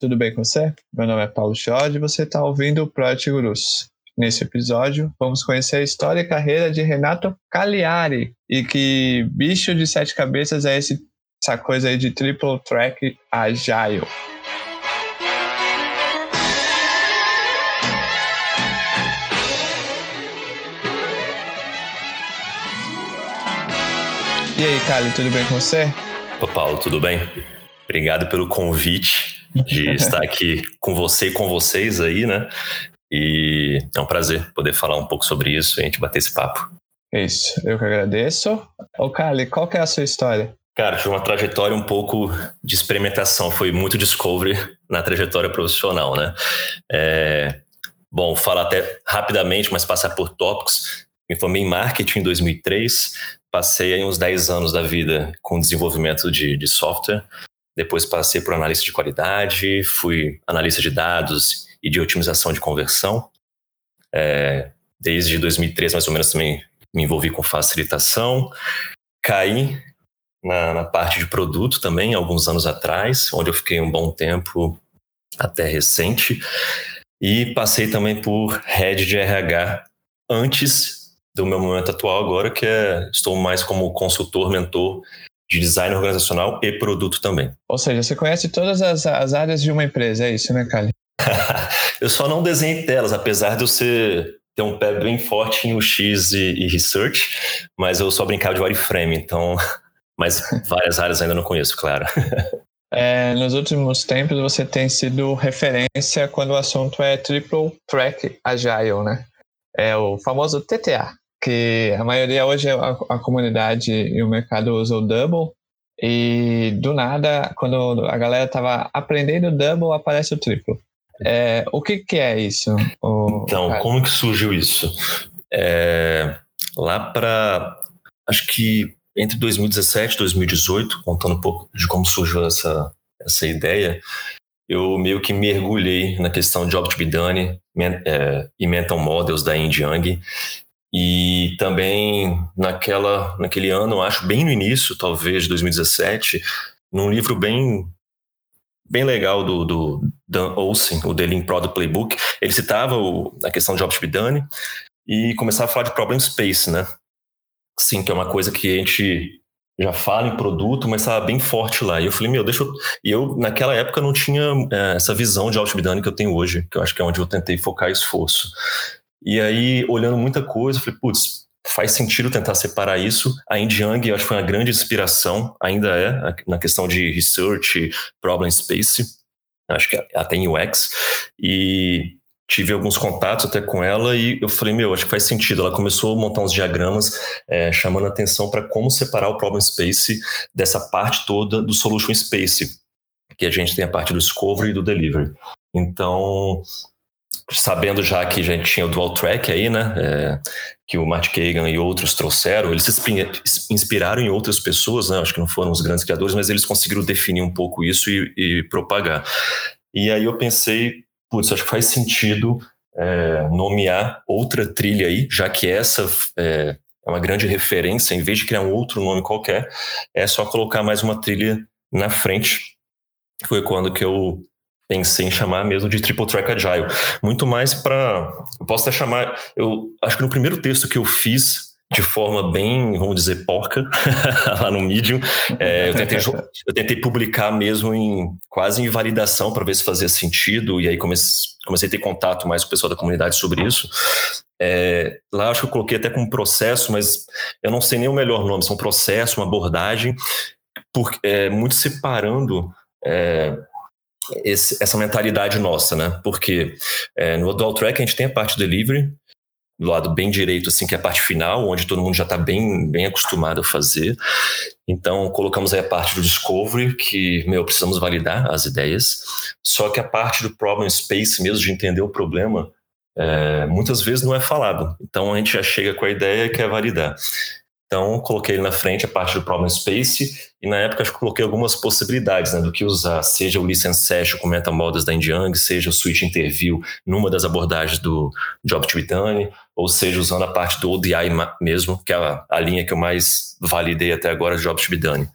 tudo bem com você? Meu nome é Paulo Schod e você está ouvindo o Project Gurus. Nesse episódio, vamos conhecer a história e carreira de Renato Cagliari e que bicho de sete cabeças é esse, essa coisa aí de triple track agile. E aí, Cali, tudo bem com você? Ô, Paulo, tudo bem? Obrigado pelo convite de estar aqui com você e com vocês aí, né? E é um prazer poder falar um pouco sobre isso e a gente bater esse papo. Isso, eu que agradeço. Ô, Cali, qual que é a sua história? Cara, tive uma trajetória um pouco de experimentação, foi muito discovery na trajetória profissional, né? É, bom, falar até rapidamente, mas passar por tópicos. Me formei em marketing em 2003, passei aí uns 10 anos da vida com desenvolvimento de, de software, depois passei por analista de qualidade, fui analista de dados e de otimização de conversão. É, desde 2003, mais ou menos, também me envolvi com facilitação. Caí na, na, parte de produto também, alguns anos atrás, onde eu fiquei um bom tempo, até recente. E passei também por head de RH antes do meu momento atual agora, que é estou mais como consultor, mentor de design organizacional e produto também. Ou seja, você conhece todas as, as áreas de uma empresa, é isso, né, Cali? eu só não desenhei telas, apesar de eu ser, ter um pé bem forte em UX e, e research, mas eu só brincava de wireframe, então. Mas várias áreas ainda não conheço, claro. É, nos últimos tempos você tem sido referência quando o assunto é Triple Track Agile, né? É o famoso TTA, que a maioria hoje a, a comunidade e o mercado usa o Double, e do nada, quando a galera estava aprendendo o Double, aparece o Triple. É, o que, que é isso? O... Então, como que surgiu isso? É, lá para, acho que entre 2017 e 2018, contando um pouco de como surgiu essa, essa ideia, eu meio que mergulhei na questão de Job to be Done é, e Mental Models da Yin Yang. E também naquela, naquele ano, acho bem no início, talvez, de 2017, num livro bem bem legal do, do Dan Olsen, o The Lean Product Playbook. Ele citava o, a questão de done e começava a falar de problem space, né? Sim, que é uma coisa que a gente já fala em produto, mas estava bem forte lá. E eu falei, meu, deixa eu... E eu, naquela época, não tinha é, essa visão de done que eu tenho hoje, que eu acho que é onde eu tentei focar esforço. E aí, olhando muita coisa, eu falei, putz, faz sentido tentar separar isso. A Young, eu acho que foi uma grande inspiração, ainda é, na questão de research, problem space, acho que até em UX. E tive alguns contatos até com ela e eu falei, meu, acho que faz sentido. Ela começou a montar uns diagramas é, chamando atenção para como separar o problem space dessa parte toda do solution space, que a gente tem a parte do discovery e do delivery. Então, sabendo já que a gente tinha o dual track aí, né? É, que o Matt Kagan e outros trouxeram, eles se inspiraram em outras pessoas, né? Acho que não foram os grandes criadores, mas eles conseguiram definir um pouco isso e, e propagar. E aí eu pensei, putz, acho que faz sentido é, nomear outra trilha aí, já que essa é, é uma grande referência, em vez de criar um outro nome qualquer, é só colocar mais uma trilha na frente. Foi quando que eu pensei em chamar mesmo de Triple Track Agile. Muito mais para. Eu posso até chamar. Eu acho que no primeiro texto que eu fiz, de forma bem, vamos dizer, porca, lá no Medium, é, eu, tentei, eu tentei publicar mesmo em quase em validação para ver se fazia sentido, e aí comecei, comecei a ter contato mais com o pessoal da comunidade sobre isso. É, lá acho que eu coloquei até como processo, mas eu não sei nem o melhor nome, são um processo, uma abordagem, é, muito separando é, esse, essa mentalidade nossa, né? Porque é, no Dual Track a gente tem a parte delivery, do lado bem direito, assim, que é a parte final, onde todo mundo já está bem, bem acostumado a fazer. Então, colocamos aí a parte do discovery, que, meu, precisamos validar as ideias. Só que a parte do problem space mesmo, de entender o problema, é, muitas vezes não é falado. Então a gente já chega com a ideia e quer validar. Então, coloquei ele na frente a parte do Problem Space e na época acho que coloquei algumas possibilidades né, do que usar, seja o Listen Session com Meta Models da Indiang, seja o Switch Interview numa das abordagens do Job Tibetani, ou seja, usando a parte do ODI mesmo, que é a, a linha que eu mais validei até agora, Job Tibetani.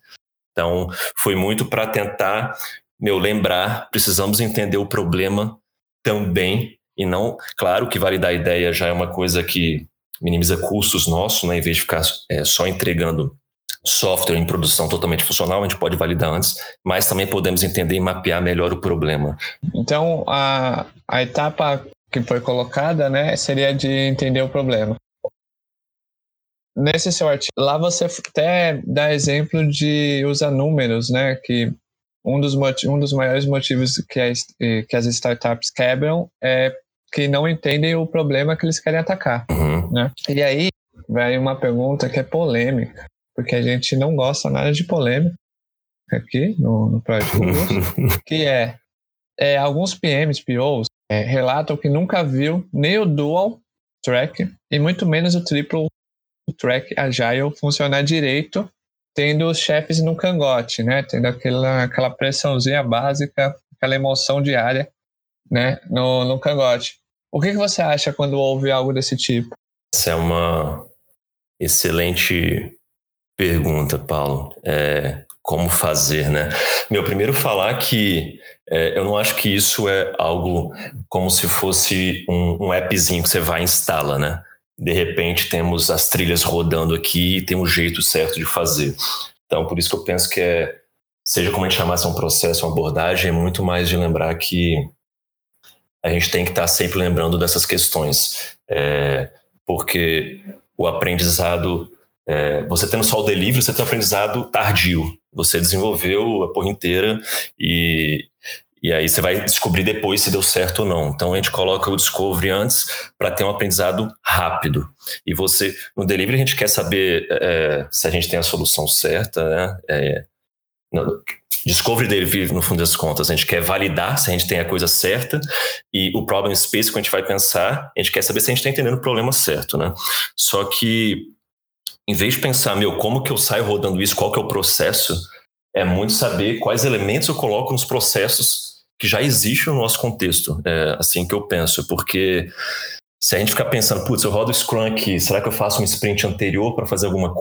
Então, foi muito para tentar, meu, lembrar, precisamos entender o problema também e não, claro que validar a ideia já é uma coisa que minimiza custos nossos, né? Em vez de ficar é, só entregando software em produção totalmente funcional, a gente pode validar antes, mas também podemos entender e mapear melhor o problema. Então, a, a etapa que foi colocada, né, seria de entender o problema. Nesse seu artigo, lá você até dá exemplo de usar números, né, que um dos, um dos maiores motivos que as, que as startups quebram é que não entendem o problema que eles querem atacar. Uhum. Né? E aí vem uma pergunta que é polêmica, porque a gente não gosta nada de polêmica aqui no, no Project que é, é, alguns PMs, POs, é, relatam que nunca viu nem o dual track e muito menos o triple track agile funcionar direito, tendo os chefes no cangote, né? Tendo aquela, aquela pressãozinha básica, aquela emoção diária, né? No, no cangote. O que, que você acha quando ouve algo desse tipo? Essa é uma excelente pergunta, Paulo. É, como fazer, né? Meu, primeiro falar que é, eu não acho que isso é algo como se fosse um, um appzinho que você vai e instala, né? De repente temos as trilhas rodando aqui e tem um jeito certo de fazer. Então, por isso que eu penso que é, seja como a gente chamasse um processo, uma abordagem, é muito mais de lembrar que a gente tem que estar sempre lembrando dessas questões, é, porque o aprendizado, é, você tendo só o delivery, você tem um aprendizado tardio, você desenvolveu a porra inteira e, e aí você vai descobrir depois se deu certo ou não. Então a gente coloca o discovery antes para ter um aprendizado rápido. E você, no delivery, a gente quer saber é, se a gente tem a solução certa, né? É, Discovery dele no fundo das contas, a gente quer validar se a gente tem a coisa certa e o problem space que a gente vai pensar, a gente quer saber se a gente está entendendo o problema certo, né? Só que em vez de pensar, meu, como que eu saio rodando isso, qual que é o processo, é muito saber quais elementos eu coloco nos processos que já existem no nosso contexto. É assim que eu penso, porque se a gente ficar pensando, putz, eu rodo Scrum aqui, será que eu faço um sprint anterior para fazer alguma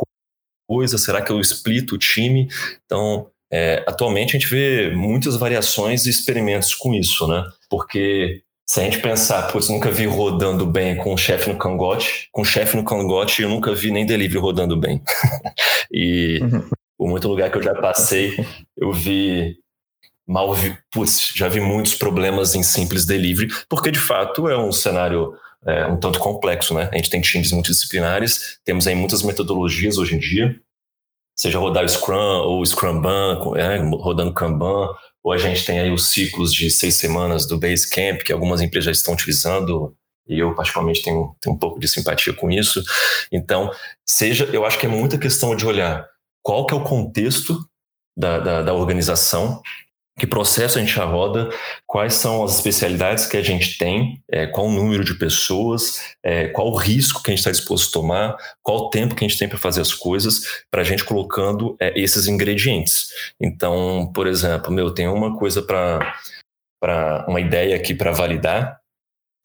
coisa? Será que eu splito o time? Então, é, atualmente a gente vê muitas variações e experimentos com isso, né? Porque se a gente pensar, putz, nunca vi rodando bem com o chefe no cangote, com o chefe no cangote eu nunca vi nem delivery rodando bem. e uhum. por muito lugar que eu já passei, eu vi mal vi, putz, já vi muitos problemas em simples delivery, porque de fato é um cenário é, um tanto complexo, né? A gente tem times multidisciplinares, temos aí muitas metodologias hoje em dia, seja rodar o Scrum ou o Scrumban, é, rodando Kanban, ou a gente tem aí os ciclos de seis semanas do Basecamp, que algumas empresas já estão utilizando, e eu particularmente tenho, tenho um pouco de simpatia com isso. Então, seja, eu acho que é muita questão de olhar qual que é o contexto da, da, da organização que processo a gente já roda, quais são as especialidades que a gente tem, é, qual o número de pessoas, é, qual o risco que a gente está disposto a tomar, qual o tempo que a gente tem para fazer as coisas, para a gente colocando é, esses ingredientes. Então, por exemplo, meu, tem uma coisa para uma ideia aqui para validar,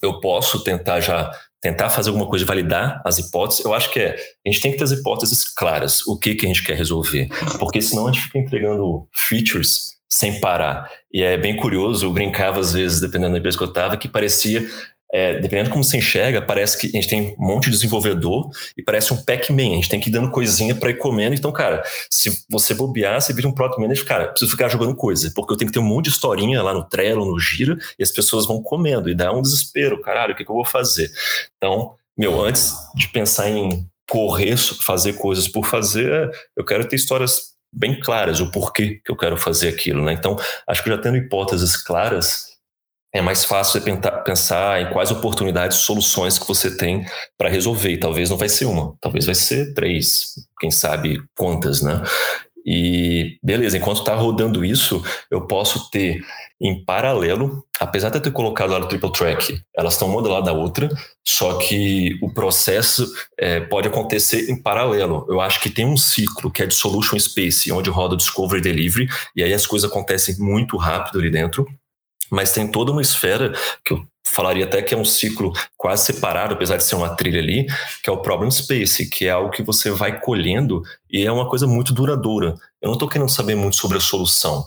eu posso tentar já tentar fazer alguma coisa validar as hipóteses, eu acho que é, a gente tem que ter as hipóteses claras, o que, que a gente quer resolver, porque senão a gente fica entregando features sem parar. E é bem curioso, eu brincava às vezes, dependendo da empresa que eu estava, que parecia, é, dependendo de como você enxerga, parece que a gente tem um monte de desenvolvedor e parece um Pac-Man, a gente tem que ir dando coisinha para ir comendo. Então, cara, se você bobear, você vira um Product Manager, cara, preciso ficar jogando coisa, porque eu tenho que ter um monte de historinha lá no Trello, no Gira, e as pessoas vão comendo, e dá um desespero, caralho, o que, que eu vou fazer? Então, meu, antes de pensar em correr, fazer coisas por fazer, eu quero ter histórias bem claras o porquê que eu quero fazer aquilo, né? Então, acho que já tendo hipóteses claras, é mais fácil pensar em quais oportunidades, soluções que você tem para resolver. E talvez não vai ser uma, talvez vai ser três, quem sabe quantas, né? E beleza, enquanto está rodando isso, eu posso ter em paralelo, apesar de eu ter colocado lá no triple track, elas estão uma do lado da outra, só que o processo é, pode acontecer em paralelo. Eu acho que tem um ciclo que é de solution space, onde roda discovery e delivery, e aí as coisas acontecem muito rápido ali dentro. Mas tem toda uma esfera que eu falaria até que é um ciclo quase separado, apesar de ser uma trilha ali, que é o problem space, que é algo que você vai colhendo e é uma coisa muito duradoura. Eu não estou querendo saber muito sobre a solução.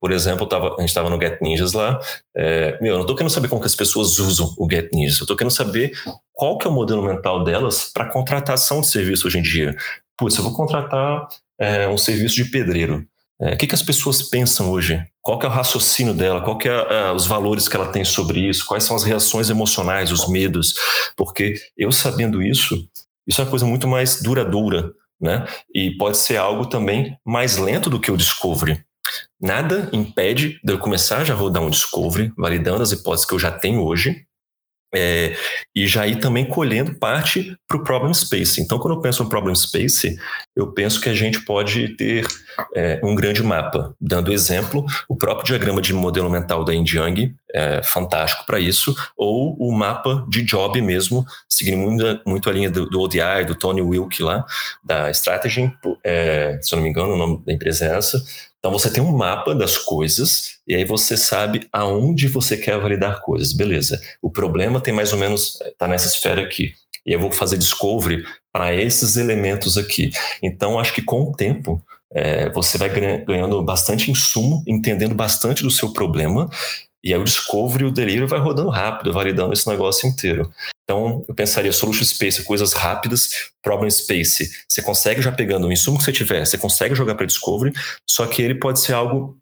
Por exemplo, tava, a gente estava no Get Ninjas lá. É, meu, eu não estou querendo saber como que as pessoas usam o Get Ninjas. Eu estou querendo saber qual que é o modelo mental delas para contratação de serviço hoje em dia. Putz, eu vou contratar é, um serviço de pedreiro. É, o que, que as pessoas pensam hoje? Qual é o raciocínio dela? Qual é, é, os valores que ela tem sobre isso? Quais são as reações emocionais, os medos? Porque eu sabendo isso, isso é uma coisa muito mais duradoura, né? E pode ser algo também mais lento do que o discovery. Nada impede de eu começar já a rodar um discovery, validando as hipóteses que eu já tenho hoje, é, e já ir também colhendo parte para o problem space. Então, quando eu penso no problem space, eu penso que a gente pode ter é, um grande mapa. Dando exemplo, o próprio diagrama de modelo mental da Young é fantástico para isso, ou o mapa de job mesmo, seguindo muito, muito a linha do, do ODI, do Tony Wilk lá, da Strategy, é, se eu não me engano, o nome da empresa é essa, então você tem um mapa das coisas e aí você sabe aonde você quer validar coisas. Beleza. O problema tem mais ou menos está nessa esfera aqui. E eu vou fazer discovery para esses elementos aqui. Então acho que com o tempo é, você vai ganhando bastante insumo, entendendo bastante do seu problema e aí o discovery e o delivery vai rodando rápido, validando esse negócio inteiro. Então, eu pensaria solution space, coisas rápidas, problem space. Você consegue já pegando o insumo que você tiver, você consegue jogar para discovery, só que ele pode ser algo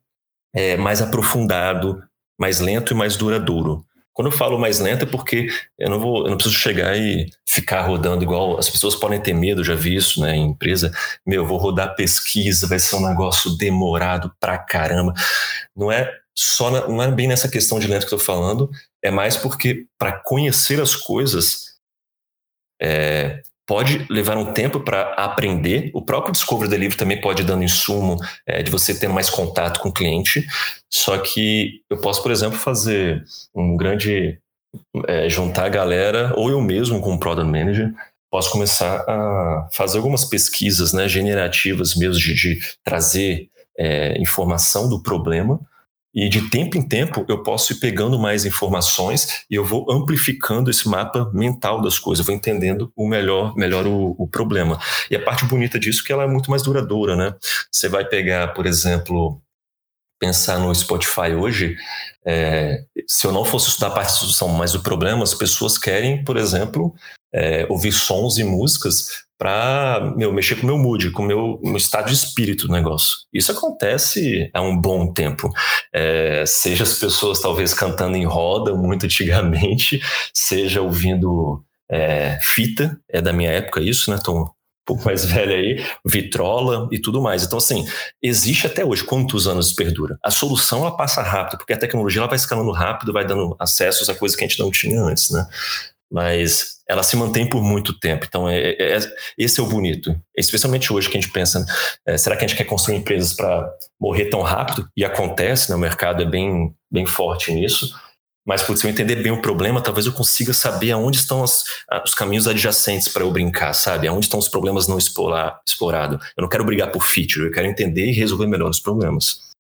é, mais aprofundado, mais lento e mais duradouro. Quando eu falo mais lento é porque eu não vou, eu não preciso chegar e ficar rodando igual as pessoas podem ter medo, já vi isso, né, em empresa. Meu, vou rodar pesquisa, vai ser um negócio demorado pra caramba. Não é só na, não é bem nessa questão de lento que eu estou falando, é mais porque para conhecer as coisas é, pode levar um tempo para aprender. O próprio Discovery Delivery também pode ir dando insumo é, de você ter mais contato com o cliente. Só que eu posso, por exemplo, fazer um grande é, juntar a galera, ou eu mesmo como Product Manager, posso começar a fazer algumas pesquisas né, generativas mesmo de, de trazer é, informação do problema e de tempo em tempo eu posso ir pegando mais informações e eu vou amplificando esse mapa mental das coisas, eu vou entendendo o melhor, melhor o, o problema. E a parte bonita disso é que ela é muito mais duradoura, né? Você vai pegar, por exemplo, pensar no Spotify hoje, é, se eu não fosse estudar a parte de solução, mas o problema, as pessoas querem, por exemplo, é, ouvir sons e músicas para mexer com o meu mood, com o meu, meu, estado de espírito do negócio. Isso acontece há um bom tempo. É, seja as pessoas talvez cantando em roda muito antigamente, seja ouvindo é, fita, é da minha época isso, né? Tô um pouco mais velho aí, vitrola e tudo mais. Então, assim, existe até hoje. Quantos anos perdura? A solução ela passa rápido, porque a tecnologia ela vai escalando rápido, vai dando acessos a coisas que a gente não tinha antes, né? Mas ela se mantém por muito tempo. Então, é, é, é, esse é o bonito. Especialmente hoje que a gente pensa, é, será que a gente quer construir empresas para morrer tão rápido? E acontece, né? o mercado é bem, bem forte nisso. Mas, se eu entender bem o problema, talvez eu consiga saber aonde estão as, os caminhos adjacentes para eu brincar, sabe? Aonde estão os problemas não explorados. Eu não quero brigar por feature, eu quero entender e resolver melhor os problemas.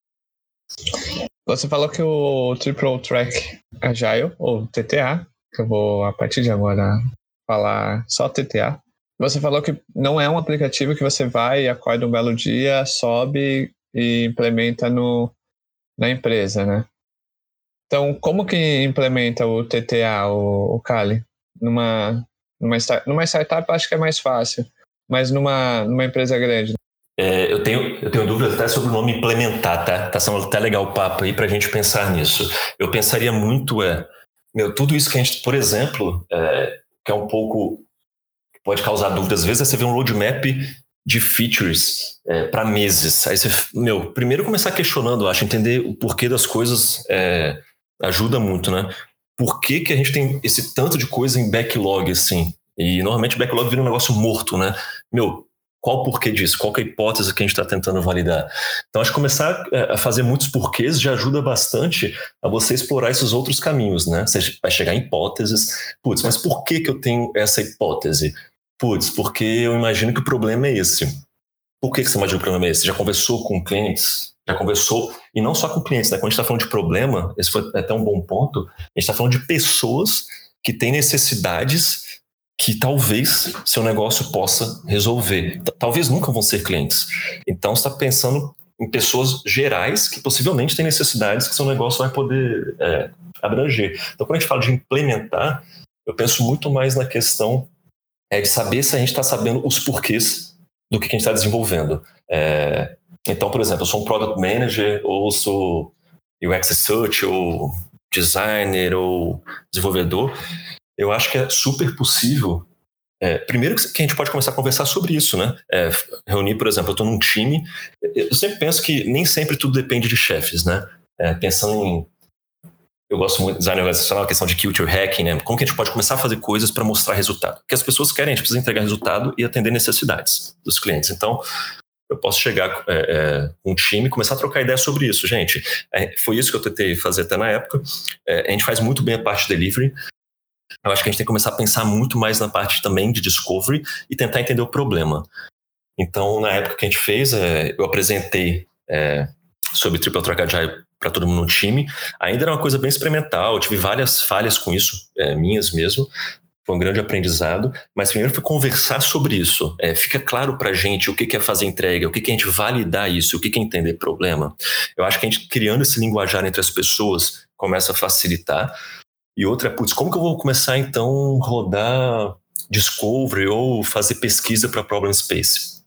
Você falou que o Triple Track Agile, ou TTA, que eu vou a partir de agora falar só TTA. Você falou que não é um aplicativo que você vai, acorda um belo dia, sobe e implementa no, na empresa, né? Então, como que implementa o TTA, o, o Kali? Numa, numa, numa startup acho que é mais fácil, mas numa, numa empresa grande. É, eu, tenho, eu tenho dúvidas até sobre o nome implementar, tá? Tá sendo até legal o papo aí para a gente pensar nisso. Eu pensaria muito, é, meu, tudo isso que a gente, por exemplo, é, que é um pouco. pode causar dúvidas às vezes, é você ver um roadmap de features é, para meses. Aí você, meu, primeiro começar questionando, acho, entender o porquê das coisas é, ajuda muito, né? Por que, que a gente tem esse tanto de coisa em backlog assim? E normalmente backlog vira um negócio morto, né? Meu, qual o porquê disso? Qual é a hipótese que a gente está tentando validar? Então, acho que começar é, a fazer muitos porquês já ajuda bastante a você explorar esses outros caminhos, né? Você vai chegar em hipóteses. Putz, mas por que, que eu tenho essa hipótese? Putz, porque eu imagino que o problema é esse. Por que, que você imagina que o problema é esse? Você já conversou com clientes? Já conversou, e não só com clientes, né? Quando a gente está falando de problema, esse foi até um bom ponto, a gente está falando de pessoas que têm necessidades que talvez seu negócio possa resolver. Talvez nunca vão ser clientes. Então, você está pensando em pessoas gerais que possivelmente têm necessidades que seu negócio vai poder é, abranger. Então, quando a gente fala de implementar, eu penso muito mais na questão é, de saber se a gente está sabendo os porquês do que a gente está desenvolvendo. É, então, por exemplo, eu sou um Product Manager, ou sou UX Research, ou designer, ou desenvolvedor, eu acho que é super possível. É, primeiro que a gente pode começar a conversar sobre isso, né? É, reunir, por exemplo, eu estou num time. Eu sempre penso que nem sempre tudo depende de chefes, né? É, pensando em. Eu gosto muito de design organizacional, a questão de culture hacking, né? Como que a gente pode começar a fazer coisas para mostrar resultado? Porque as pessoas querem, a gente precisa entregar resultado e atender necessidades dos clientes. Então, eu posso chegar é, é, com um time e começar a trocar ideia sobre isso, gente. É, foi isso que eu tentei fazer até na época. É, a gente faz muito bem a parte de delivery, eu acho que a gente tem que começar a pensar muito mais na parte também de discovery e tentar entender o problema. Então, na época que a gente fez, é, eu apresentei é, sobre Triple Track Agile para todo mundo no time. Ainda era uma coisa bem experimental, eu tive várias falhas com isso, é, minhas mesmo. Foi um grande aprendizado, mas primeiro foi conversar sobre isso. É, fica claro para a gente o que é fazer entrega, o que é a gente validar isso, o que é entender problema. Eu acho que a gente criando esse linguajar entre as pessoas começa a facilitar. E outra é, putz, como que eu vou começar então rodar Discovery ou fazer pesquisa para Problem Space?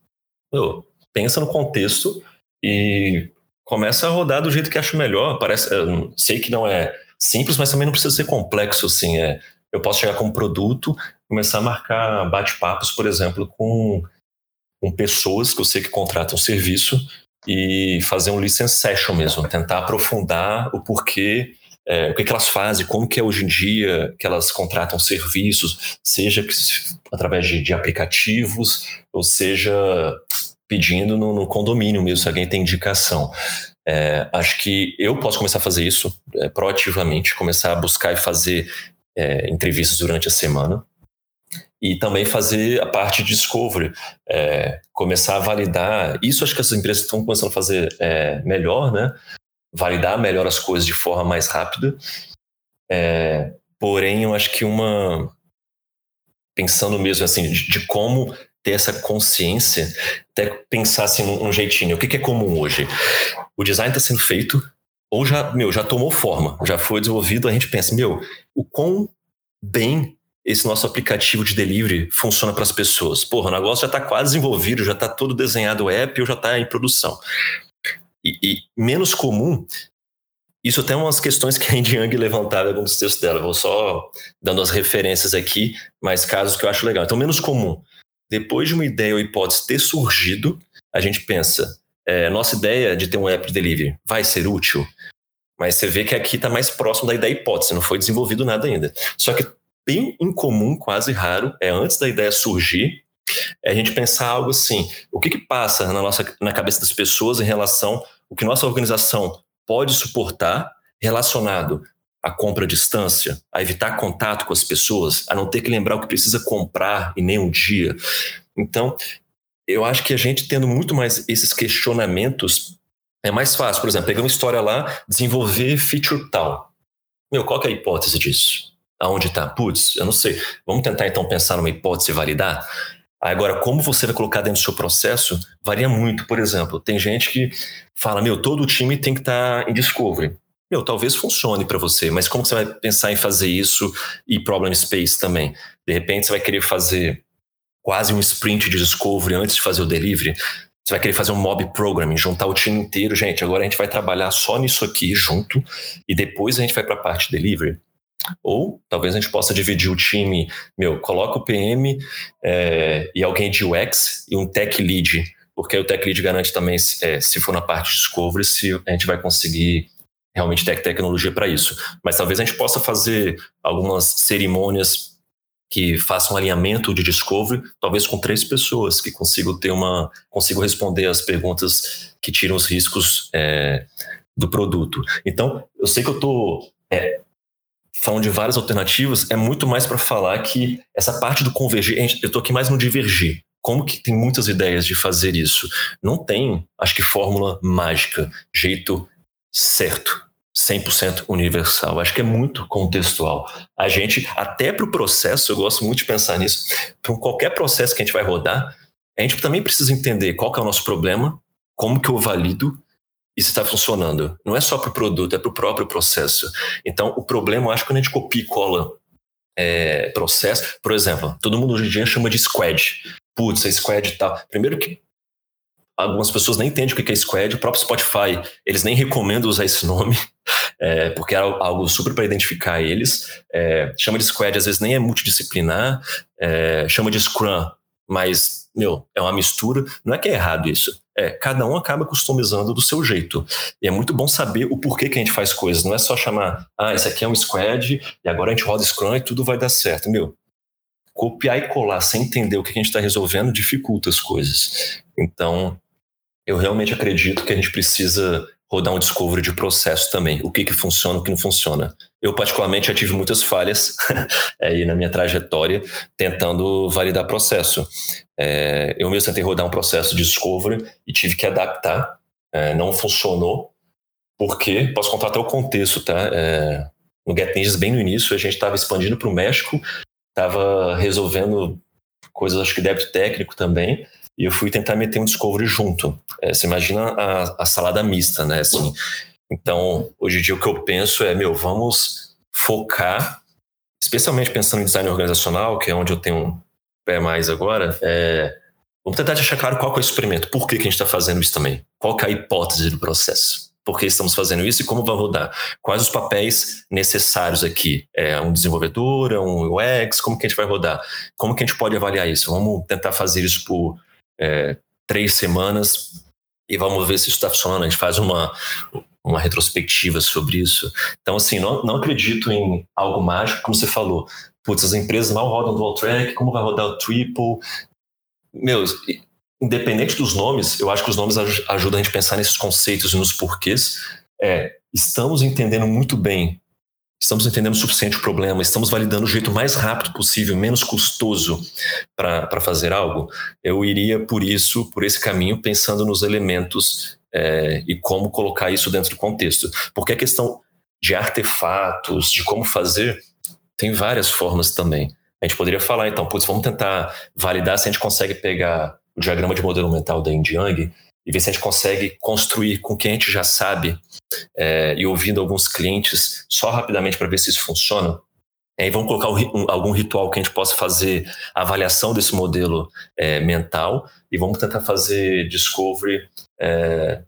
Pensa no contexto e começa a rodar do jeito que acha melhor. Parece, sei que não é simples, mas também não precisa ser complexo assim. É, eu posso chegar com um produto, começar a marcar bate-papos, por exemplo, com, com pessoas que eu sei que contratam serviço e fazer um license session mesmo, tentar aprofundar o porquê é, o que, que, elas fazem, como que é hoje em dia que elas contratam serviços, seja através de, de aplicativos, ou seja pedindo no, no, condomínio mesmo, se alguém tem indicação. É, acho que eu posso começar a fazer isso é, proativamente, começar a buscar e fazer é, entrevistas durante a semana e também fazer a parte de discovery, é, começar a validar. Isso acho que as empresas estão começando a fazer é, melhor, né? Validar melhor as coisas de forma mais rápida. É, porém, eu acho que uma. Pensando mesmo assim, de, de como ter essa consciência, até pensar assim um, um jeitinho. O que, que, é comum hoje? O design está sendo feito, ou já, meu, já tomou forma, já foi desenvolvido, a gente pensa, meu, o quão bem esse nosso aplicativo de delivery funciona para as pessoas. Porra, o negócio já está quase desenvolvido, já está todo desenhado o app ou já está em produção. E, e, menos comum, isso até umas questões que a Andy levantava em alguns textos dela. Vou só dando as referências aqui, mas casos que eu acho legal. Então, menos comum. Depois de uma ideia ou hipótese ter surgido, a gente pensa, é, nossa ideia de ter um app de delivery vai ser útil? Mas você vê que aqui está mais próximo da ideia hipótese, não foi desenvolvido nada ainda. Só que bem incomum, quase raro, é antes da ideia surgir, é a gente pensar algo assim: o que, que passa na, nossa, na cabeça das pessoas em relação ao que nossa organização pode suportar relacionado à compra à distância, a evitar contato com as pessoas, a não ter que lembrar o que precisa comprar e nem dia. Então, eu acho que a gente tendo muito mais esses questionamentos é mais fácil. Por exemplo, pegar uma história lá, desenvolver feature tal. Meu, qual é a hipótese disso? Aonde está? Putz, eu não sei. Vamos tentar então pensar numa hipótese e validar? Agora, como você vai colocar dentro do seu processo, varia muito. Por exemplo, tem gente que fala, meu, todo o time tem que estar tá em discovery. Meu, talvez funcione para você, mas como você vai pensar em fazer isso e problem space também? De repente, você vai querer fazer quase um sprint de discovery antes de fazer o delivery. Você vai querer fazer um mob programming, juntar o time inteiro. Gente, agora a gente vai trabalhar só nisso aqui junto e depois a gente vai para a parte delivery. Ou talvez a gente possa dividir o time, meu, coloca o PM é, e alguém de UX e um tech lead, porque o tech lead garante também, é, se for na parte de discovery, se a gente vai conseguir realmente ter tecnologia para isso. Mas talvez a gente possa fazer algumas cerimônias que faça um alinhamento de discovery, talvez com três pessoas que consigam ter uma, consigam responder as perguntas que tiram os riscos é, do produto. Então, eu sei que eu estou é, falando de várias alternativas, é muito mais para falar que essa parte do convergir, eu estou aqui mais no divergir. Como que tem muitas ideias de fazer isso? Não tem, acho que, fórmula mágica, jeito certo. 100% universal. Acho que é muito contextual. A gente, até para o processo, eu gosto muito de pensar nisso. Para qualquer processo que a gente vai rodar, a gente também precisa entender qual é o nosso problema, como que eu valido se está funcionando. Não é só para o produto, é para o próprio processo. Então, o problema, eu acho que quando a gente copia e cola é, processo, por exemplo, todo mundo hoje em dia chama de squad. Putz, é squad e tal. Primeiro que algumas pessoas nem entendem o que é squad, o próprio Spotify, eles nem recomendam usar esse nome, é, porque era algo super para identificar eles. É, chama de squad, às vezes nem é multidisciplinar, é, chama de scrum, mas, meu, é uma mistura. Não é que é errado isso. É, cada um acaba customizando do seu jeito. E é muito bom saber o porquê que a gente faz coisas. Não é só chamar, ah, esse aqui é um squad, e agora a gente roda Scrum e tudo vai dar certo. Meu, copiar e colar sem entender o que a gente está resolvendo dificulta as coisas. Então, eu realmente acredito que a gente precisa rodar um discovery de processo também. O que, que funciona, o que não funciona. Eu, particularmente, já tive muitas falhas aí na minha trajetória tentando validar processo. É, eu mesmo tentei rodar um processo de discovery e tive que adaptar. É, não funcionou, porque, posso contar até o contexto, tá? É, no Get bem no início, a gente estava expandindo para o México, estava resolvendo coisas, acho que débito técnico também, e eu fui tentar meter um Discovery junto. É, você imagina a, a, salada mista, né? Assim, então, hoje em dia o que eu penso é, meu, vamos focar, especialmente pensando em design organizacional, que é onde eu tenho pé mais agora, é, vamos tentar deixar claro qual é o experimento, por que, que a gente está fazendo isso também, qual é a hipótese do processo por que estamos fazendo isso e como vai rodar. Quais os papéis necessários aqui? É um desenvolvedor, é um UX, como que a gente vai rodar? Como que a gente pode avaliar isso? Vamos tentar fazer isso por é, três semanas e vamos ver se isso está funcionando. A gente faz uma, uma retrospectiva sobre isso. Então, assim, não, não acredito em algo mágico, como você falou. Putz, as empresas mal rodam dual track, como vai rodar o triple? Meus, independente dos nomes, eu acho que os nomes ajudam a gente a pensar nesses conceitos e nos porquês. É, estamos entendendo muito bem estamos entendendo o suficiente o problema, estamos validando o jeito mais rápido possível, menos custoso para fazer algo, eu iria por isso, por esse caminho, pensando nos elementos é, e como colocar isso dentro do contexto. Porque a questão de artefatos, de como fazer, tem várias formas também. A gente poderia falar, então, putz, vamos tentar validar se a gente consegue pegar o diagrama de modelo mental da Yin Yang e ver se a gente consegue construir com o que a gente já sabe é, e ouvindo alguns clientes só rapidamente para ver se isso funciona. E vamos colocar um, algum ritual que a gente possa fazer a avaliação desse modelo é, mental e vamos tentar fazer discovery, é,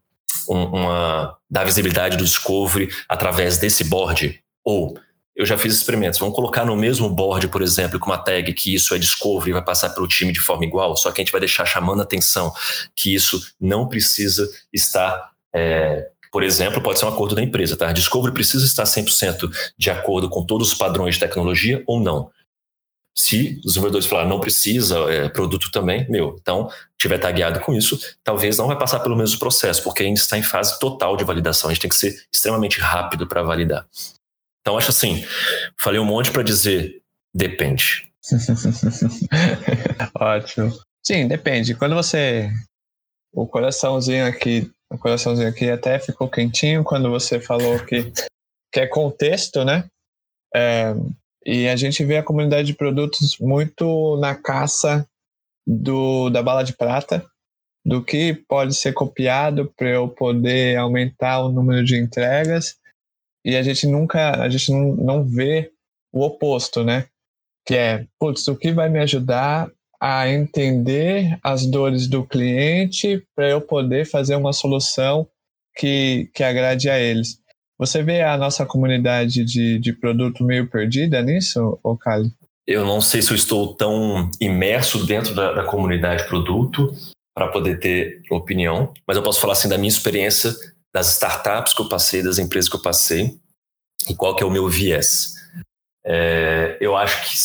uma, dar visibilidade do discovery através desse board. Ou eu já fiz experimentos. Vamos colocar no mesmo board, por exemplo, com uma tag que isso é discovery e vai passar pelo time de forma igual, só que a gente vai deixar chamando a atenção que isso não precisa estar. É, por exemplo, pode ser um acordo da empresa, tá? Discovery precisa estar 100% de acordo com todos os padrões de tecnologia ou não. Se os desenvolvedores falarem não precisa, é, produto também, meu, então, tiver tagueado com isso, talvez não vai passar pelo mesmo processo, porque ainda está em fase total de validação. A gente tem que ser extremamente rápido para validar. Então, acho assim, falei um monte para dizer depende. Ótimo. Sim, depende. Quando você. O coraçãozinho aqui. O coraçãozinho aqui até ficou quentinho quando você falou que, que é contexto, né? É, e a gente vê a comunidade de produtos muito na caça do, da bala de prata, do que pode ser copiado para eu poder aumentar o número de entregas e a gente nunca, a gente não, não vê o oposto, né? Que é, putz, o que vai me ajudar a entender as dores do cliente para eu poder fazer uma solução que, que agrade a eles. Você vê a nossa comunidade de, de produto meio perdida nisso, ô Cali? Eu não sei se eu estou tão imerso dentro da, da comunidade produto para poder ter opinião, mas eu posso falar assim da minha experiência das startups que eu passei, das empresas que eu passei, e qual que é o meu viés. É, eu acho que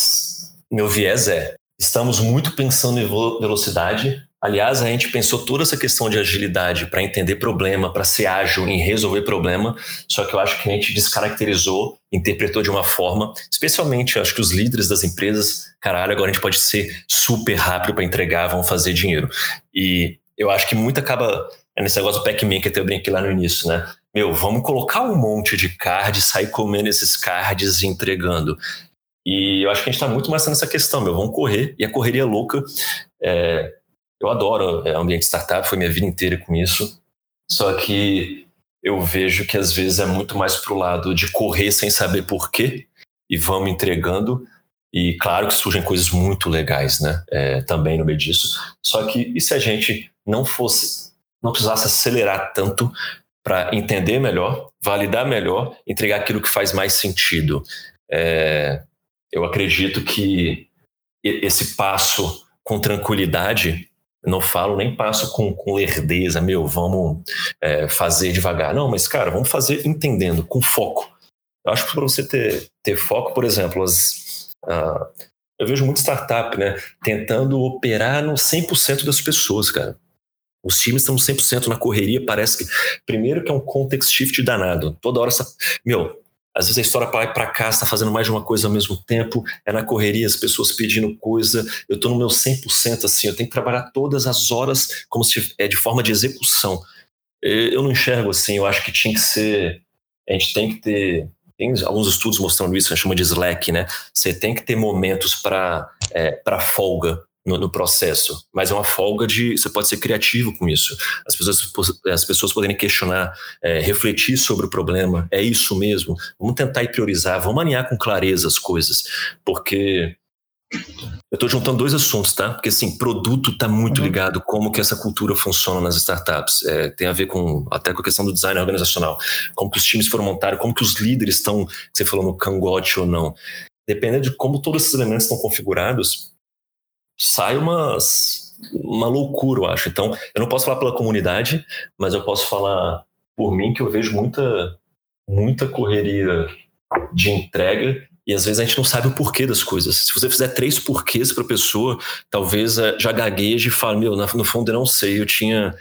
meu viés é: estamos muito pensando em velocidade. Aliás, a gente pensou toda essa questão de agilidade para entender problema, para ser ágil em resolver problema, só que eu acho que a gente descaracterizou, interpretou de uma forma, especialmente acho que os líderes das empresas, caralho, agora a gente pode ser super rápido para entregar, vão fazer dinheiro. E eu acho que muito acaba é nesse negócio do Pac-Man que eu brinquei lá no início, né? Meu, vamos colocar um monte de cards, sair comendo esses cards e entregando. E eu acho que a gente está muito mais nessa questão, meu. Vamos correr. E a correria louca. É, eu adoro é, ambiente startup, foi minha vida inteira com isso. Só que eu vejo que às vezes é muito mais pro lado de correr sem saber porquê e vamos entregando. E claro que surgem coisas muito legais, né? É, também no meio disso. Só que e se a gente não fosse, não precisasse acelerar tanto para entender melhor, validar melhor, entregar aquilo que faz mais sentido? É, eu acredito que esse passo com tranquilidade, não falo nem passo com, com lerdeza, meu, vamos é, fazer devagar. Não, mas, cara, vamos fazer entendendo, com foco. Eu acho que para você ter, ter foco, por exemplo, as, uh, eu vejo muita startup, né, tentando operar no 100% das pessoas, cara. Os times estão 100% na correria, parece que. Primeiro, que é um context shift danado. Toda hora. Meu, às vezes a história vai para cá, está fazendo mais de uma coisa ao mesmo tempo, é na correria, as pessoas pedindo coisa. Eu estou no meu 100% assim, eu tenho que trabalhar todas as horas como se é de forma de execução. Eu não enxergo assim, eu acho que tinha que ser. A gente tem que ter. Tem alguns estudos mostrando isso, a gente chama de slack, né? Você tem que ter momentos para é, folga no, no, processo, mas é uma folga de você pode ser criativo com isso. As pessoas, as pessoas poderem questionar, é, refletir sobre o problema. É isso mesmo? Vamos tentar priorizar, vamos alinhar com clareza as coisas, porque eu estou juntando dois assuntos, tá? Porque assim, produto está muito uhum. ligado como que essa cultura funciona nas startups. É, tem a ver com até com a questão do design organizacional, como que os times foram montados, como que os líderes estão, você falou no cangote ou não. Dependendo de como todos esses elementos estão configurados, sai umas, uma loucura, eu acho. Então, eu não posso falar pela comunidade, mas eu posso falar por mim que eu vejo muita, muita correria de entrega e às vezes a gente não sabe o porquê das coisas. Se você fizer três porquês para a pessoa, talvez eh, já gagueje e fale: Meu, no fundo eu não sei, eu tinha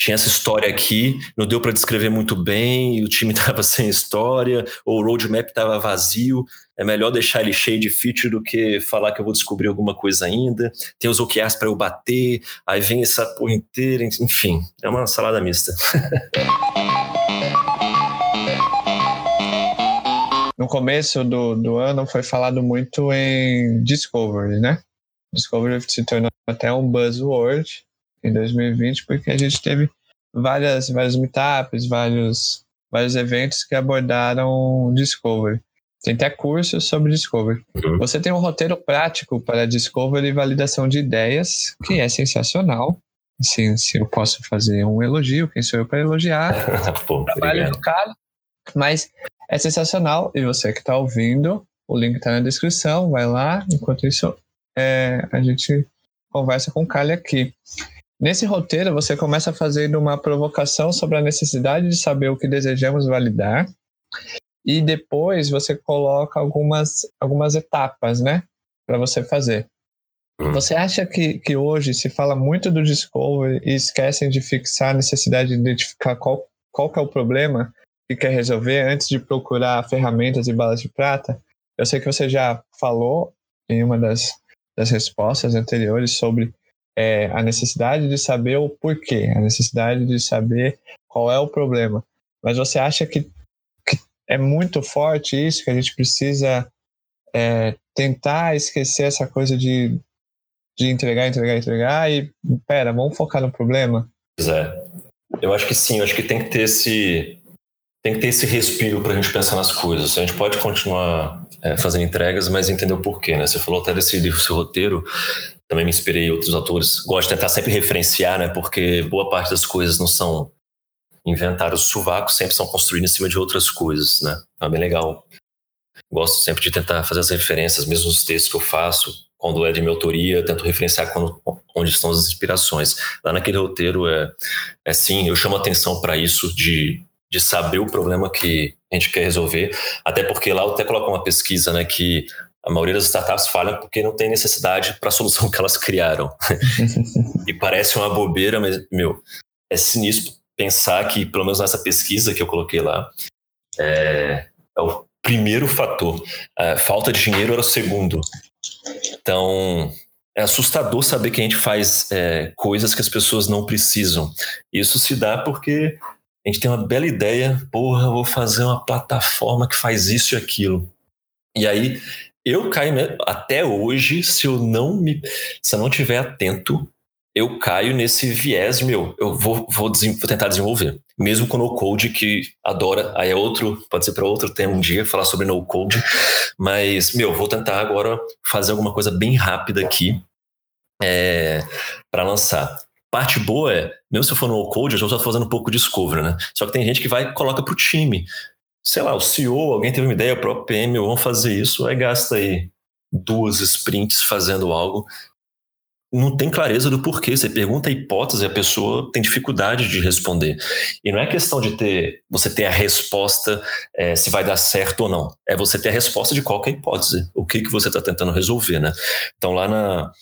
tinha essa história aqui, não deu para descrever muito bem, o time estava sem história, ou o roadmap estava vazio. É melhor deixar ele cheio de feature do que falar que eu vou descobrir alguma coisa ainda. Tem os OKRs para eu bater, aí vem essa porra inteira, enfim, é uma salada mista. no começo do, do ano foi falado muito em Discovery, né? Discovery se tornou até um buzzword em 2020, porque a gente teve várias, vários meetups, vários, vários eventos que abordaram Discovery. Tem até cursos sobre Discovery. Uhum. Você tem um roteiro prático para Discovery e validação de ideias, que é sensacional. Assim, se eu posso fazer um elogio, quem sou eu para elogiar? Pô, trabalho do cara. Mas é sensacional. E você que está ouvindo, o link está na descrição, vai lá. Enquanto isso, é, a gente conversa com o Kali aqui. Nesse roteiro, você começa fazendo uma provocação sobre a necessidade de saber o que desejamos validar, e depois você coloca algumas, algumas etapas, né, para você fazer. Hum. Você acha que, que hoje se fala muito do discovery e esquecem de fixar a necessidade de identificar qual, qual que é o problema que quer resolver antes de procurar ferramentas e balas de prata? Eu sei que você já falou em uma das, das respostas anteriores sobre é, a necessidade de saber o porquê, a necessidade de saber qual é o problema. Mas você acha que, que é muito forte isso, que a gente precisa é, tentar esquecer essa coisa de, de entregar, entregar, entregar e, pera, vamos focar no problema? Pois é. Eu acho que sim, eu acho que tem que ter esse, tem que ter esse respiro para a gente pensar nas coisas. A gente pode continuar é, fazendo entregas, mas entender o porquê, né? Você falou até desse livro, seu roteiro também me inspirei em outros autores. Gosto de tentar sempre referenciar, né? Porque boa parte das coisas não são inventados suvacos, sempre são construídos em cima de outras coisas, né? É bem legal. Gosto sempre de tentar fazer as referências, mesmo nos textos que eu faço, quando é de minha autoria, tento referenciar quando, onde estão as inspirações. Lá naquele roteiro é, é sim, eu chamo atenção para isso de, de saber o problema que a gente quer resolver, até porque lá eu até coloco uma pesquisa, né, que A maioria das startups falham porque não tem necessidade para a solução que elas criaram. e parece uma bobeira, mas, meu, é sinistro pensar que, pelo menos nessa pesquisa que eu coloquei lá, é, é o primeiro fator. A falta de dinheiro era o segundo. Então, é assustador saber que a gente faz é, coisas que as pessoas não precisam. Isso se dá porque a gente tem uma bela ideia, porra, vou fazer uma plataforma que faz isso e aquilo. E aí eu caio até hoje, se eu não me, se eu não tiver atento, eu caio nesse viés meu. Eu vou, vou, vou tentar desenvolver, mesmo com no code que adora. Aí é outro, pode ser para outro tema um dia falar sobre no code, mas meu, vou tentar agora fazer alguma coisa bem rápida aqui é, para lançar. Parte boa é, mesmo se eu for no code, eu já estou fazendo um pouco de discovery, né? Só que tem gente que vai e coloca para o time. Sei lá, o CEO, alguém teve uma ideia, o próprio PM, vamos fazer isso, aí gasta aí duas sprints fazendo algo. Não tem clareza do porquê. Você pergunta a hipótese, a pessoa tem dificuldade de responder. E não é questão de ter você ter a resposta é, se vai dar certo ou não. É você ter a resposta de qualquer hipótese. O que, que você está tentando resolver, né? Então, lá na,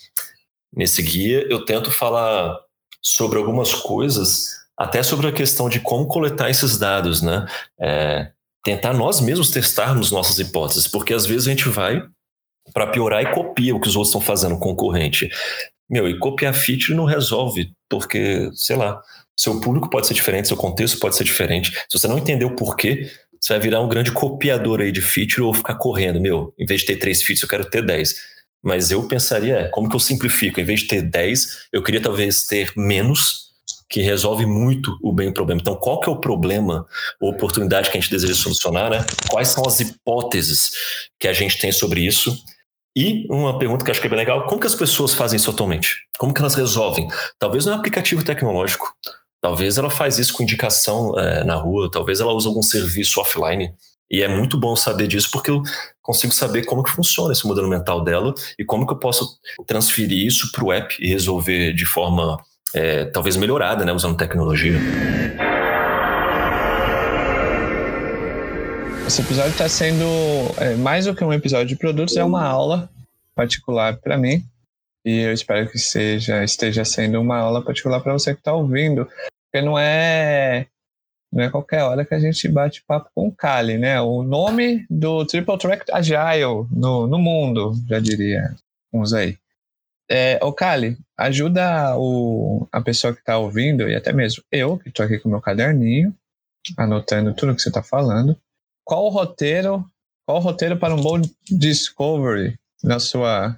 nesse guia, eu tento falar sobre algumas coisas, até sobre a questão de como coletar esses dados, né? É, tentar nós mesmos testarmos nossas hipóteses, porque às vezes a gente vai para piorar e copia o que os outros estão fazendo, concorrente. Meu, e copiar feature não resolve, porque, sei lá, seu público pode ser diferente, seu contexto pode ser diferente. Se você não entender o porquê, você vai virar um grande copiador aí de feature ou ficar correndo. Meu, em vez de ter três features, eu quero ter dez. Mas eu pensaria, é, como que eu simplifico? Em vez de ter 10, eu queria talvez ter menos, que resolve muito o bem problema. Então, qual que é o problema ou oportunidade que a gente deseja solucionar, né? Quais são as hipóteses que a gente tem sobre isso? E uma pergunta que eu acho que é bem legal, como que as pessoas fazem isso atualmente? Como que elas resolvem? Talvez não é um aplicativo tecnológico, talvez ela faz isso com indicação é, na rua, talvez ela use algum serviço offline. E é muito bom saber disso porque eu consigo saber como que funciona esse modelo mental dela e como que eu posso transferir isso para o app e resolver de forma é, talvez melhorada, né, usando tecnologia. Esse episódio está sendo é, mais do que um episódio de produtos, é uma aula particular para mim e eu espero que seja esteja sendo uma aula particular para você que está ouvindo, porque não é não é qualquer hora que a gente bate papo com o Kali, né? O nome do Triple Track Agile no, no mundo, já diria uns aí. É, o Kali, ajuda o, a pessoa que está ouvindo, e até mesmo eu, que estou aqui com meu caderninho, anotando tudo que você está falando. Qual o roteiro, qual roteiro para um bom discovery na sua,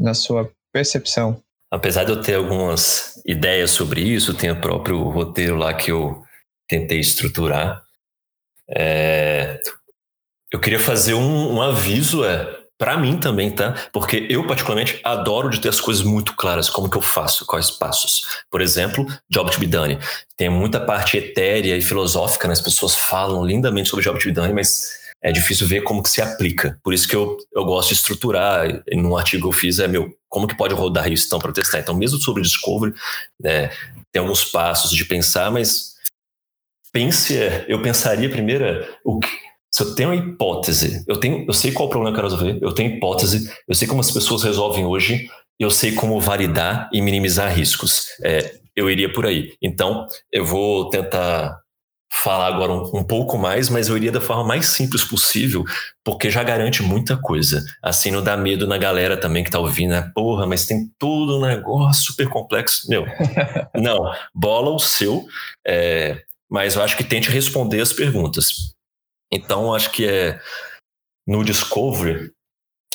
na sua percepção? Apesar de eu ter algumas ideias sobre isso, tem o próprio roteiro lá que eu tentei estruturar. É, eu queria fazer um, um aviso, é, para mim também, tá? Porque eu, particularmente, adoro de ter as coisas muito claras, como que eu faço, quais passos. Por exemplo, Job to be done. Tem muita parte etérea e filosófica, né? as pessoas falam lindamente sobre Job to be done, mas é difícil ver como que se aplica. Por isso que eu, eu gosto de estruturar. Num artigo que eu fiz, é meu, como que pode rodar isso então para testar? Então, mesmo sobre Discovery, né, tem alguns passos de pensar, mas pense, é, eu pensaria primeiro, é, o que, se eu tenho uma hipótese, eu, tenho, eu sei qual o problema que eu quero resolver, eu tenho hipótese, eu sei como as pessoas resolvem hoje, eu sei como validar e minimizar riscos. É, eu iria por aí. Então, eu vou tentar falar agora um, um, pouco mais, mas eu iria da forma mais simples possível, porque já garante muita coisa. Assim, não dá medo na galera também que tá ouvindo, né? Porra, mas tem todo um negócio super complexo. Meu, não, bola o seu. É, mas eu acho que tente responder as perguntas. Então, acho que é no Discovery.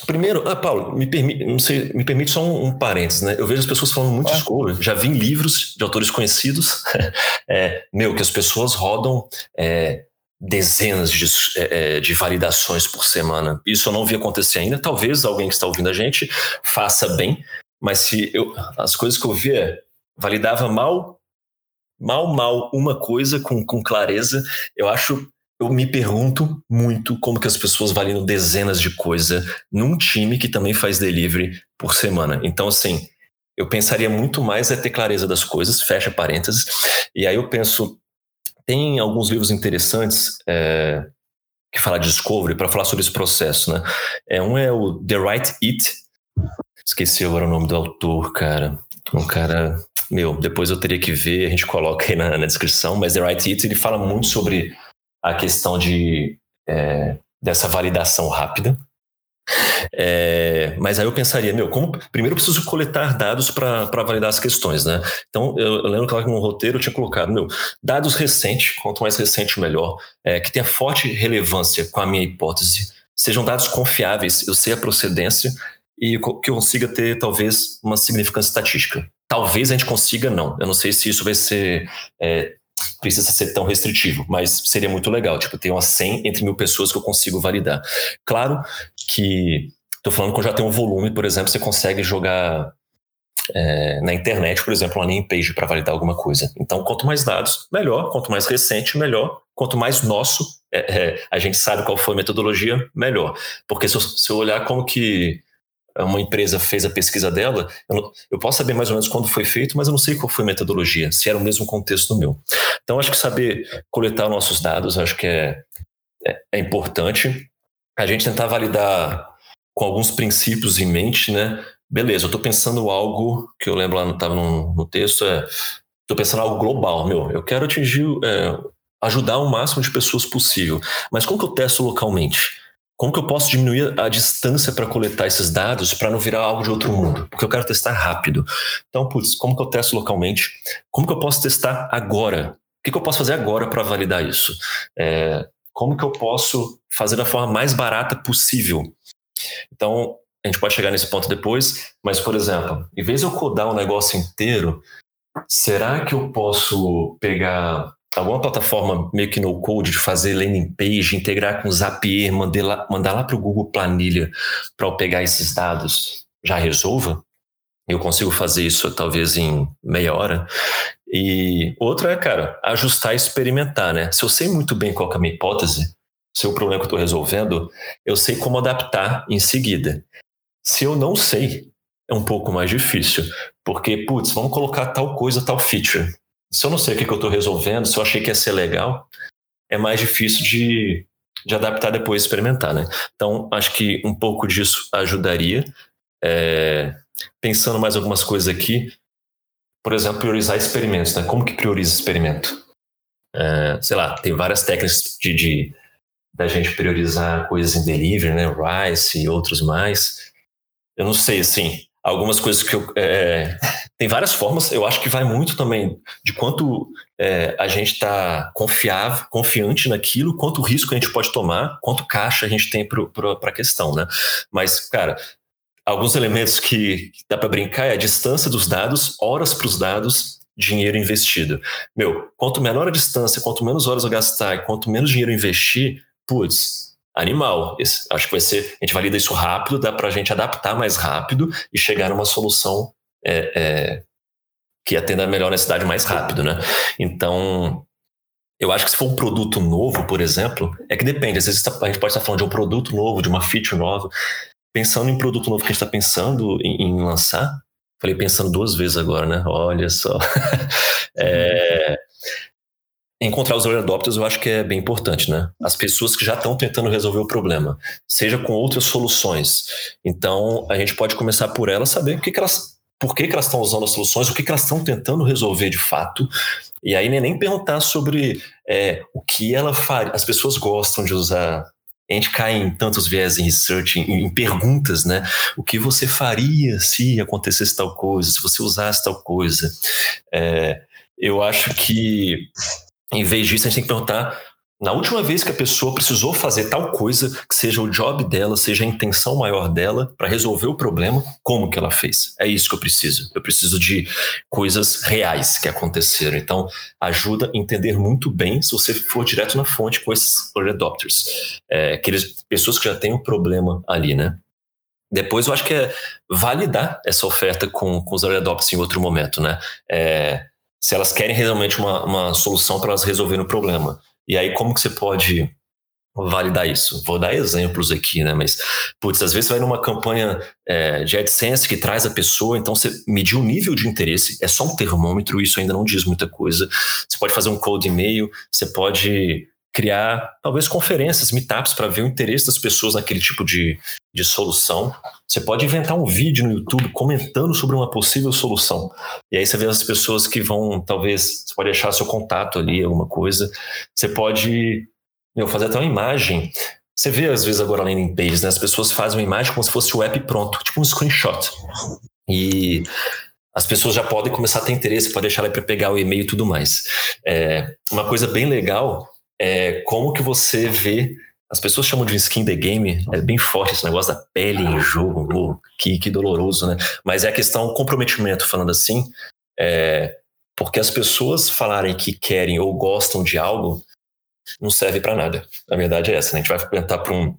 Primeiro, ah, Paulo, me permite, não sei, me permite só um, um parênteses, né? Eu vejo as pessoas falando muito de Discovery. Já vi em livros de autores conhecidos, é, meu, que as pessoas rodam é, dezenas de, é, é, de validações por semana. Isso eu não vi acontecer ainda. Talvez alguém que está ouvindo a gente faça bem, mas se eu, as coisas que eu vi é validava mal mal, mal uma coisa com, com clareza, eu acho eu me pergunto muito como que as pessoas validam dezenas de coisas num time que também faz delivery por semana. Então, assim, eu pensaria muito mais é ter clareza das coisas, fecha parênteses. E aí eu penso, tem alguns livros interessantes, é, que fala de Discovery para falar sobre esse processo, né? É, um é o The Right It. Esqueci agora o nome do autor, cara. Um cara. Meu, depois eu teria que ver, a gente coloca aí na, na descrição, mas The Right It ele fala muito sobre a questão de é, dessa validação rápida. É, mas aí eu pensaria, meu, como primeiro eu preciso coletar dados para validar as questões, né? Então eu, eu lembro que no roteiro eu tinha colocado, meu, dados recentes, quanto mais recente melhor, é, que tenha forte relevância com a minha hipótese, sejam dados confiáveis, eu sei a procedência e que eu consiga ter talvez uma significância estatística. Talvez a gente consiga, não. Eu não sei se isso vai ser é, precisa ser tão restritivo, mas seria muito legal, tipo, ter umas 100 entre mil pessoas que eu consigo validar. Claro que estou falando que eu já tenho um volume, por exemplo, você consegue jogar é, na internet, por exemplo, uma landing page para validar alguma coisa. Então, quanto mais dados, melhor. Quanto mais recente, melhor. Quanto mais nosso, é, é, a gente sabe qual foi a metodologia, melhor. Porque se eu, se eu olhar como que uma empresa fez a pesquisa dela, eu, eu, posso saber mais ou menos quando foi feito, mas eu não sei qual foi a metodologia, se era o mesmo contexto do meu. Então, acho que saber coletar nossos dados, acho que é, é, é importante. A gente tentar validar com alguns princípios em mente, né? Beleza, eu estou pensando algo que eu lembro lá, estava no, no, texto, é, estou pensando algo global, meu, eu quero atingir, é, ajudar o máximo de pessoas possível, mas como que eu testo localmente? Como que eu posso diminuir a distância para coletar esses dados para não virar algo de outro mundo? Porque eu quero testar rápido. Então, putz, como que eu testo localmente? Como que eu posso testar agora? O que, que eu posso fazer agora para validar isso? É, como que eu posso fazer da forma mais barata possível? Então, a gente pode chegar nesse ponto depois, mas, por exemplo, em vez de eu codar o um negócio inteiro, será que eu posso pegar alguma plataforma meio que no code de fazer landing page, integrar com o Zapier, mandar lá, mandar lá para o Google Planilha para eu pegar esses dados, já resolva? Eu consigo fazer isso talvez em meia hora. E outra é, cara, ajustar e experimentar, né? Se eu sei muito bem qual é a minha hipótese, se é o problema que eu estou resolvendo, eu sei como adaptar em seguida. Se eu não sei, é um pouco mais difícil, porque, putz, vamos colocar tal coisa, tal feature se eu não sei o que, que eu estou resolvendo, se eu achei que ia ser legal, é mais difícil de, de adaptar depois e experimentar, né? Então, acho que um pouco disso ajudaria. É, pensando mais algumas coisas aqui, por exemplo, priorizar experimentos, né? Como que prioriza experimento? É, sei lá, tem várias técnicas de, de da gente priorizar coisas em delivery, né? Rice e outros mais. Eu não sei, assim, algumas coisas que eu. É, tem várias formas, eu acho que vai muito também de quanto é, a gente está confiável, confiante naquilo, quanto risco a gente pode tomar, quanto caixa a gente tem para a questão, né? Mas, cara, alguns elementos que dá para brincar é a distância dos dados, horas para os dados, dinheiro investido. Meu, quanto menor a distância, quanto menos horas eu gastar e quanto menos dinheiro investir, putz, animal. Esse, acho que vai ser. A gente valida isso rápido, dá para a gente adaptar mais rápido e chegar numa solução é, é, que atenda a melhor necessidade mais rápido, né? Então, eu acho que se for um produto novo, por exemplo, é que depende. Às vezes tá, a gente pode estar falando de um produto novo, de uma feature nova. Pensando em produto novo que a gente está pensando em, em, lançar, falei pensando duas vezes agora, né? Olha só. é, encontrar os early eu acho que é bem importante, né? As pessoas que já estão tentando resolver o problema, seja com outras soluções. Então, a gente pode começar por elas, saber o que, que elas, por que, que elas estão usando as soluções, o que, que elas estão tentando resolver de fato. E aí nem, perguntar sobre é, o que ela faz. As pessoas gostam de usar. A gente cai em tantos viés em research, em, em perguntas, né? O que você faria se acontecesse tal coisa, se você usasse tal coisa? É, eu acho que em vez disso, a gente tem que perguntar na última vez que a pessoa precisou fazer tal coisa, que seja o job dela, seja a intenção maior dela para resolver o problema, como que ela fez? É isso que eu preciso. Eu preciso de coisas reais que aconteceram. Então, ajuda a entender muito bem se você for direto na fonte com esses early adopters, é, aqueles pessoas que já têm um problema ali, né? Depois, eu acho que é validar essa oferta com, com os early adopters em outro momento, né? É, se elas querem realmente uma, uma solução para elas resolverem o problema. E aí, como que você pode validar isso? Vou dar exemplos aqui, né? Mas, putz, às vezes você vai numa campanha é, de AdSense que traz a pessoa, então você medir o nível de interesse, é só um termômetro, isso ainda não diz muita coisa. Você pode fazer um cold e-mail, você pode criar talvez conferências, meetups para ver o interesse das pessoas naquele tipo de, de solução. Você pode inventar um vídeo no YouTube comentando sobre uma possível solução. E aí você vê as pessoas que vão, talvez, você pode deixar seu contato ali, alguma coisa. Você pode meu, fazer até uma imagem. Você vê, às vezes, agora landing pages, né? As pessoas fazem uma imagem como se fosse o app pronto, tipo um screenshot. E as pessoas já podem começar a ter interesse, pode deixar ela para pegar o e-mail e tudo mais. É, uma coisa bem legal é como que você vê. As pessoas chamam de skin the game, é bem forte esse negócio da pele em jogo, que, que doloroso, né? Mas é a questão comprometimento, falando assim, é, porque as pessoas falarem que querem ou gostam de algo não serve para nada. A verdade é essa, né? A gente vai perguntar para um,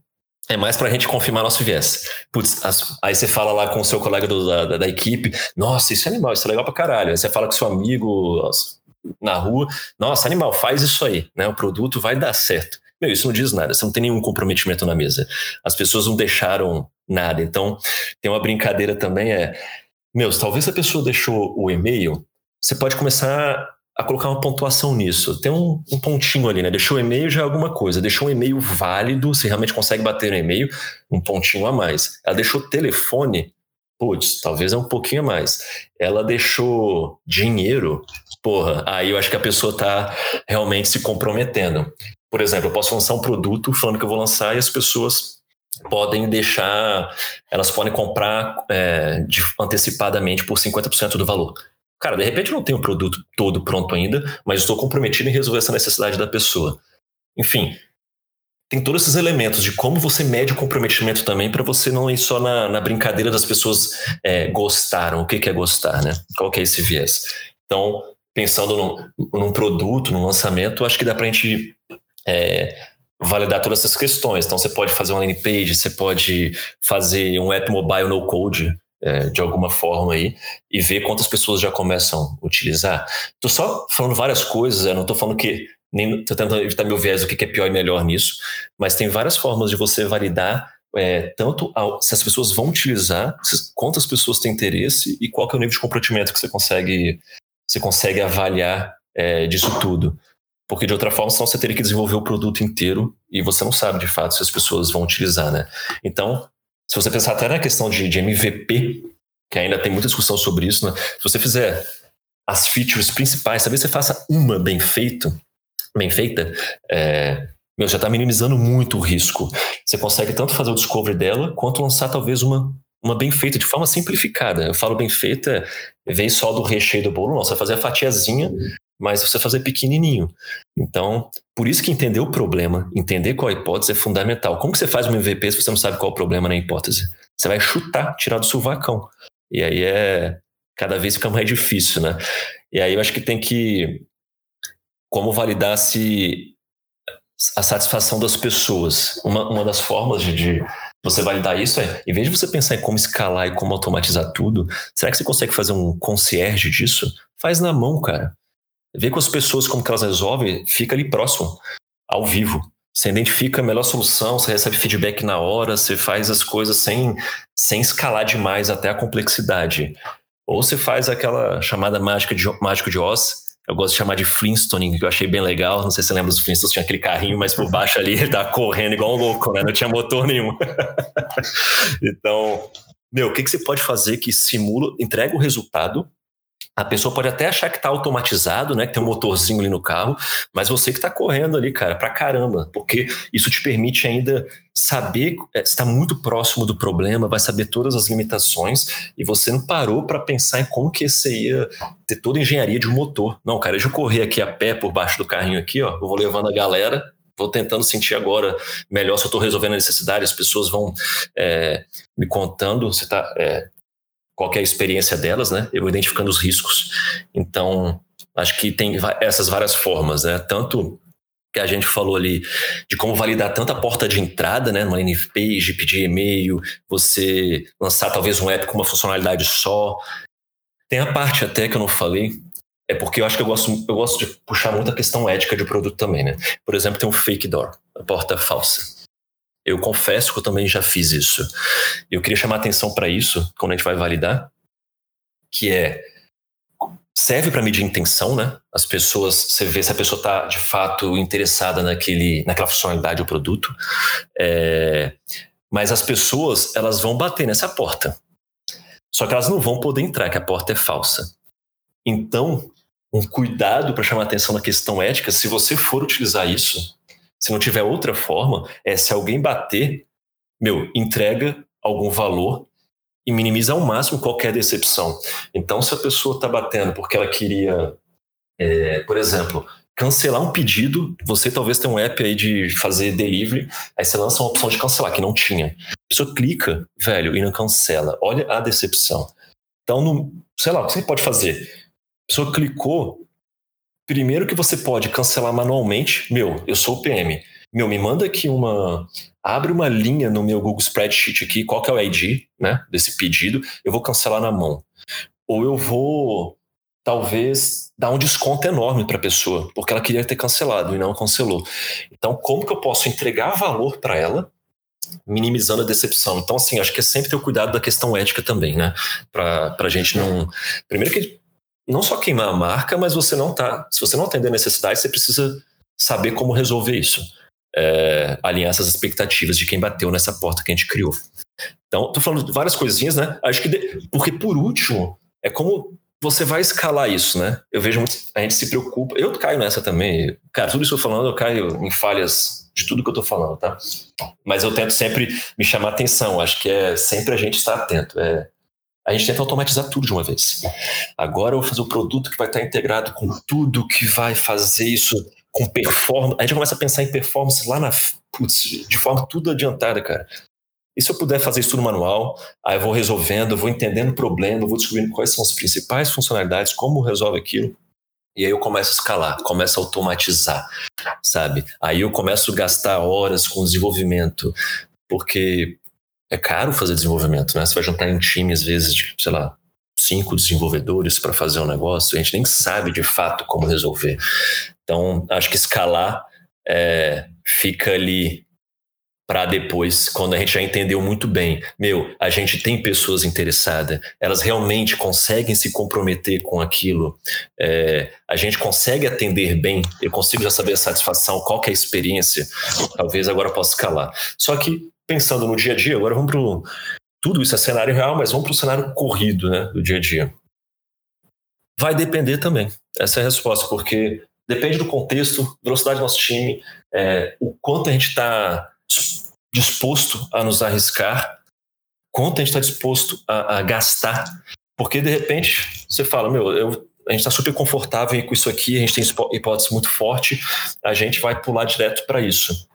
é mais para a gente confirmar nosso viés. Putz, as, aí você fala lá com o seu colega do, da, da, equipe, nossa, isso é animal, isso é legal pra caralho. Aí você fala com seu amigo na rua, nossa, animal, faz isso aí, né? O produto vai dar certo. Meu, isso não diz nada, você não tem nenhum comprometimento na mesa. As pessoas não deixaram nada. Então, tem uma brincadeira também, é, meus, talvez a pessoa deixou o e-mail, você pode começar a colocar uma pontuação nisso. Tem um, um pontinho ali, né? Deixou o e-mail já é alguma coisa. Deixou um e-mail válido, se realmente consegue bater no e-mail, um pontinho a mais. Ela deixou telefone, putz, talvez é um pouquinho mais. Ela deixou dinheiro, porra, aí eu acho que a pessoa está realmente se comprometendo. Por exemplo, eu posso lançar um produto falando que eu vou lançar e as pessoas podem deixar, elas podem comprar é, de, antecipadamente por 50% do valor. Cara, de repente eu não tenho o produto todo pronto ainda, mas estou comprometido em resolver essa necessidade da pessoa. Enfim, tem todos esses elementos de como você mede o comprometimento também para você não ir só na, na brincadeira das pessoas é, gostaram. O que, que é gostar, né? Qual que é esse viés? Então, pensando num, num produto, num lançamento, acho que dá para a gente é, validar todas essas questões. Então, você pode fazer uma landing page, você pode fazer um app mobile no code, é, de alguma forma aí e ver quantas pessoas já começam a utilizar. Estou só falando várias coisas, eu não estou falando que nem tentando evitar meu viés o que é pior e melhor nisso, mas tem várias formas de você validar é, tanto ao, se as pessoas vão utilizar, se, quantas pessoas têm interesse e qual é o nível de comprometimento que você consegue você consegue avaliar é, disso tudo. Porque de outra forma, senão você teria que desenvolver o produto inteiro e você não sabe de fato se as pessoas vão utilizar, né? Então, se você pensar até na questão de, de MVP, que ainda tem muita discussão sobre isso, né? se você fizer as features principais, talvez você faça uma bem feito, bem feita, é, meu, já está minimizando muito o risco. Você consegue tanto fazer o discovery dela, quanto lançar talvez uma, uma bem feita, de forma simplificada. Eu falo bem feita, vem só do recheio do bolo, não, você vai fazer a fatiazinha mas você fazer pequenininho. Então, por isso que entender o problema, entender qual a hipótese é fundamental. Como que você faz um MVP se você não sabe qual é o problema na hipótese? Você vai chutar, tirar do suvacão. E aí é cada vez fica mais difícil, né? E aí eu acho que tem que como validar se a satisfação das pessoas. Uma, uma das formas de, de você validar isso é, em vez de você pensar em como escalar e como automatizar tudo, será que você consegue fazer um concierge disso? Faz na mão, cara. Vê com as pessoas como que elas resolvem, fica ali próximo, ao vivo. Você identifica a melhor solução, você recebe feedback na hora, você faz as coisas sem, sem escalar demais até a complexidade. Ou você faz aquela chamada mágica de, mágico de Oz, eu gosto de chamar de Flintstone, que eu achei bem legal. Não sei se você lembra dos Flintstones, tinha aquele carrinho, mas por baixo ali ele tá correndo igual um louco, né? Não tinha motor nenhum. então, meu, o que, que você pode fazer que simula, entrega o resultado a pessoa pode até achar que está automatizado, né? Que tem um motorzinho ali no carro, mas você que está correndo ali, cara, pra caramba, porque isso te permite ainda saber, está muito próximo do problema, vai saber todas as limitações e você não parou para pensar em como que você ia ter toda a engenharia de um motor. Não, cara, deixa eu correr aqui a pé por baixo do carrinho aqui, ó, eu vou levando a galera, vou tentando sentir agora melhor se eu estou resolvendo a necessidade, as pessoas vão é, me contando, você está é, qual é a experiência delas, né? Eu vou identificando os riscos. Então, acho que tem essas várias formas, né? Tanto que a gente falou ali de como validar tanta porta de entrada, né? Numa landing pedir e-mail, você lançar talvez um app com uma funcionalidade só. Tem a parte até que eu não falei, é porque eu acho que eu gosto, eu gosto de puxar muito a questão ética de produto também, né? Por exemplo, tem um fake door, a porta falsa. Eu confesso que eu também já fiz isso. Eu queria chamar atenção para isso quando a gente vai validar, que é serve para medir intenção, né? As pessoas, você vê se a pessoa está de fato interessada naquele, naquela funcionalidade ou produto. É, mas as pessoas, elas vão bater nessa porta. Só que elas não vão poder entrar, que a porta é falsa. Então, um cuidado para chamar atenção na questão ética, se você for utilizar isso, se não tiver outra forma, é se alguém bater, meu, entrega algum valor e minimiza ao máximo qualquer decepção. Então, se a pessoa está batendo porque ela queria, é, por exemplo, cancelar um pedido, você talvez tenha um app aí de fazer delivery, aí você lança uma opção de cancelar, que não tinha. A pessoa clica, velho, e não cancela. Olha a decepção. Então, no, sei lá, o que você pode fazer? A pessoa clicou, primeiro que você pode cancelar manualmente, meu, eu sou o PM, meu, me manda aqui uma, abre uma linha no meu Google Spreadsheet aqui, qual que é o ID, né, desse pedido, eu vou cancelar na mão. Ou eu vou, talvez, dar um desconto enorme para a pessoa, porque ela queria ter cancelado e não cancelou. Então, como que eu posso entregar valor para ela, minimizando a decepção? Então, assim, acho que é sempre ter o cuidado da questão ética também, né, para a gente não... Primeiro que não só queimar a marca, mas você não tá. Se você não atender a necessidade, você precisa saber como resolver isso. É, alinhar essas expectativas de quem bateu nessa porta que a gente criou. Então, tô falando várias coisinhas, né? Acho que. De, porque, por último, é como você vai escalar isso, né? Eu vejo muito. A gente se preocupa. Eu caio nessa também. Cara, tudo isso que eu falando, eu caio em falhas de tudo que eu tô falando, tá? Mas eu tento sempre me chamar atenção. Acho que é sempre a gente estar atento. É, a gente tenta automatizar tudo de uma vez. Agora eu vou fazer o produto que vai estar integrado com tudo, que vai fazer isso com performance. A gente começa a pensar em performance lá na. Putz, de forma tudo adiantada, cara. E se eu puder fazer isso tudo manual, aí eu vou resolvendo, vou entendendo o problema, vou descobrindo quais são as principais funcionalidades, como resolve aquilo. E aí eu começo a escalar, começo a automatizar, sabe? Aí eu começo a gastar horas com desenvolvimento, porque é caro fazer desenvolvimento, né? Você vai juntar em time, às vezes, de, sei lá, cinco desenvolvedores para fazer um negócio, a gente nem sabe de fato como resolver. Então, acho que escalar é, fica ali para depois, quando a gente já entendeu muito bem, meu, a gente tem pessoas interessadas, elas realmente conseguem se comprometer com aquilo, é, a gente consegue atender bem, eu consigo já saber a satisfação, qual que é a experiência, talvez agora possa escalar. Só que pensando no dia a dia, agora vamos para tudo isso é cenário real, mas vamos para o cenário corrido, né, do dia a dia. Vai depender também. Essa é a resposta, porque depende do contexto, velocidade do nosso time, é, o quanto a gente está disposto a nos arriscar, quanto a gente está disposto a, a, gastar, porque de repente você fala, meu, eu, a gente está super confortável com isso aqui, a gente tem hipótese muito forte, a gente vai pular direto para isso.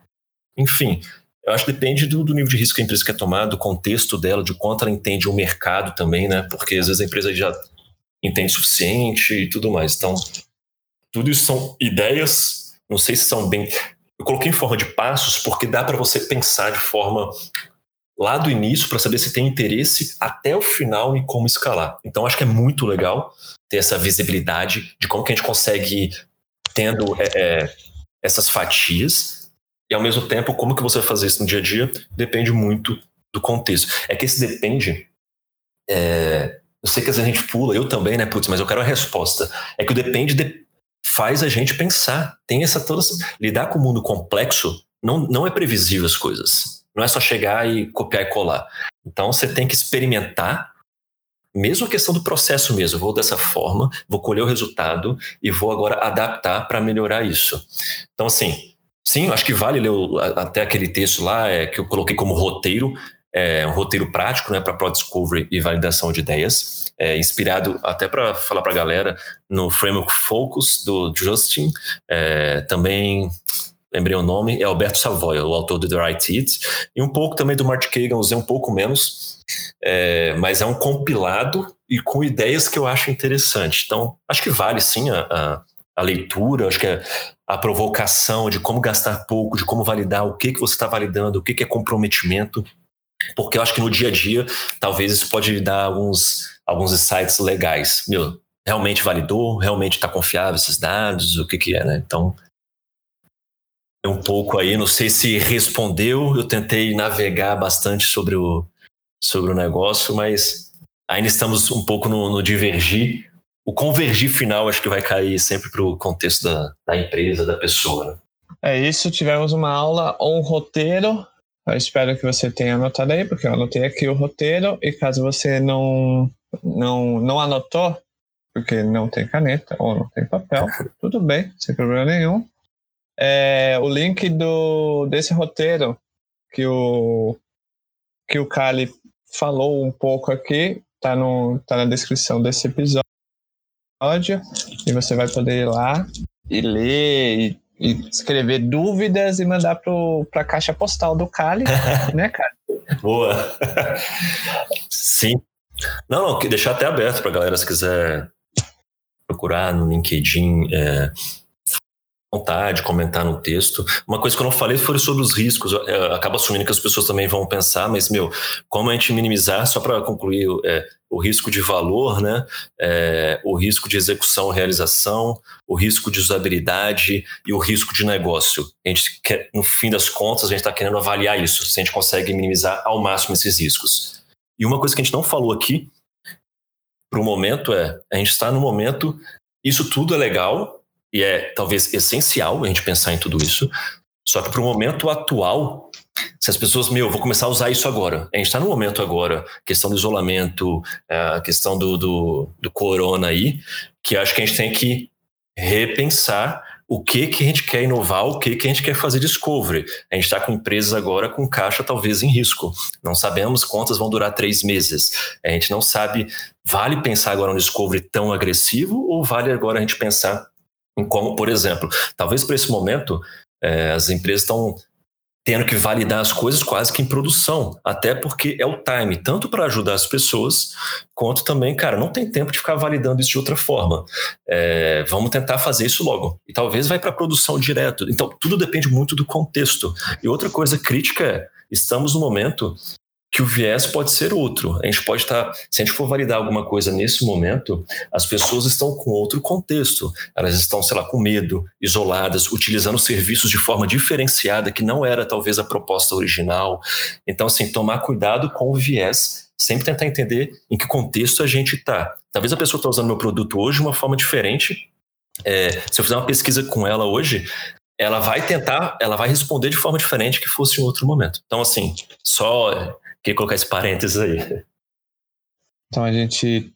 Enfim, eu acho que depende do, do, nível de risco que a empresa quer tomar, do contexto dela, de quanto ela entende o mercado também, né? Porque às vezes a empresa já entende o suficiente e tudo mais. Então, tudo isso são ideias, não sei se são bem. Eu coloquei em forma de passos porque dá para você pensar de forma lá do início para saber se tem interesse até o final e como escalar. Então, acho que é muito legal ter essa visibilidade de como que a gente consegue tendo é, é, essas fatias e ao mesmo tempo, como que você vai fazer isso no dia a dia depende muito do contexto. É que esse depende. É, eu sei que às vezes a gente pula, eu também, né? Putz, mas eu quero a resposta. É que o depende de, faz a gente pensar. Tem essa toda. Lidar com o mundo complexo não, não é previsível as coisas. Não é só chegar e copiar e colar. Então você tem que experimentar mesmo a questão do processo mesmo, vou dessa forma, vou colher o resultado e vou agora adaptar para melhorar isso. Então, assim, Sim, acho que vale ler o, até aquele texto lá é, que eu coloquei como roteiro, é, um roteiro prático né, para Product Discovery e validação de ideias, é, inspirado até para falar para a galera no Framework Focus do Justin, é, também lembrei o nome, é Alberto Savoia, o autor do The Right It, e um pouco também do Martin Kagan, usei um pouco menos, é, mas é um compilado e com ideias que eu acho interessante. Então, acho que vale sim a, a, a leitura, acho que é a provocação de como gastar pouco, de como validar o que, que você está validando, o que, que é comprometimento, porque eu acho que no dia a dia talvez isso pode dar alguns, alguns insights legais. Meu, realmente validou? Realmente está confiável esses dados? O que, que é, né? Então, é um pouco aí, não sei se respondeu, eu tentei navegar bastante sobre o, sobre o negócio, mas ainda estamos um pouco no, no divergir, o convergir final acho que vai cair sempre para o contexto da, da empresa, da pessoa. Né? É isso, tivemos uma aula ou um roteiro. Eu espero que você tenha anotado aí, porque eu anotei aqui o roteiro, e caso você não, não, não anotou, porque não tem caneta ou não tem papel, tudo bem, sem problema nenhum. É, o link do, desse roteiro que o, que o Kali falou um pouco aqui, tá, no, tá na descrição desse episódio. E você vai poder ir lá e ler e, e escrever dúvidas e mandar para a caixa postal do Kali, né, cara? Boa! Sim. Não, não, deixar até aberto para galera se quiser procurar no LinkedIn. É vontade, comentar no texto. Uma coisa que eu não falei foi sobre os riscos. Eu acabo assumindo que as pessoas também vão pensar, mas, meu, como a gente minimizar, só para concluir, é, o risco de valor, né? É, o risco de execução realização, o risco de usabilidade e o risco de negócio. A gente quer, no fim das contas, a gente está querendo avaliar isso, se a gente consegue minimizar ao máximo esses riscos. E uma coisa que a gente não falou aqui, para o momento, é a gente está no momento, isso tudo é legal, e é talvez essencial a gente pensar em tudo isso. Só que para o momento atual, se as pessoas, meu, vou começar a usar isso agora. A gente está no momento agora, questão do isolamento, é, a questão do, do, do corona aí, que acho que a gente tem que repensar o que que a gente quer inovar, o que que a gente quer fazer discovery. A gente está com empresas agora com caixa talvez em risco. Não sabemos quantas vão durar três meses. A gente não sabe, vale pensar agora um discovery tão agressivo ou vale agora a gente pensar em como, por exemplo, talvez para esse momento é, as empresas estão tendo que validar as coisas quase que em produção, até porque é o time, tanto para ajudar as pessoas, quanto também, cara, não tem tempo de ficar validando isso de outra forma. É, vamos tentar fazer isso logo. E talvez vai para produção direto. Então, tudo depende muito do contexto. E outra coisa crítica é, estamos no momento que o viés pode ser outro. A gente pode estar, tá, se a gente for validar alguma coisa nesse momento, as pessoas estão com outro contexto. Elas estão, sei lá, com medo, isoladas, utilizando serviços de forma diferenciada, que não era talvez a proposta original. Então, assim, tomar cuidado com o viés, sempre tentar entender em que contexto a gente está. Talvez a pessoa está usando meu produto hoje de uma forma diferente. É, se eu fizer uma pesquisa com ela hoje, ela vai tentar, ela vai responder de forma diferente que fosse em outro momento. Então, assim, só Queria colocar esse parênteses aí. Então a gente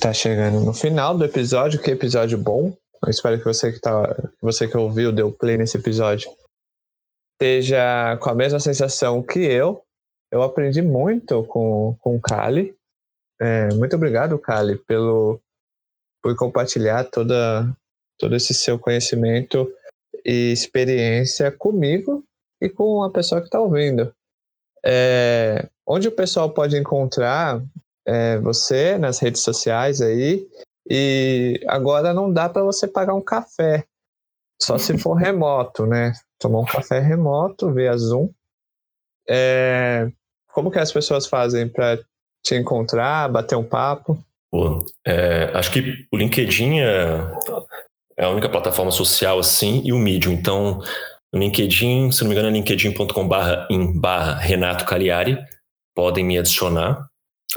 tá chegando no final do episódio, que episódio bom. Eu espero que você que, tá, você que ouviu, deu play nesse episódio, esteja com a mesma sensação que eu. Eu aprendi muito com, com o Kali. É, muito obrigado, Kali, pelo, por compartilhar toda, todo esse seu conhecimento e experiência comigo e com a pessoa que está ouvindo. É, onde o pessoal pode encontrar é, você nas redes sociais aí. E agora não dá para você pagar um café, só se for remoto, né? Tomar um café remoto, via Zoom. É, como que as pessoas fazem para te encontrar, bater um papo? Pô, é, acho que o LinkedIn é, é, a única plataforma social assim e o Medium. Então, no LinkedIn, se não me engano, é linkedin.com/barra Renato Cagliari podem me adicionar.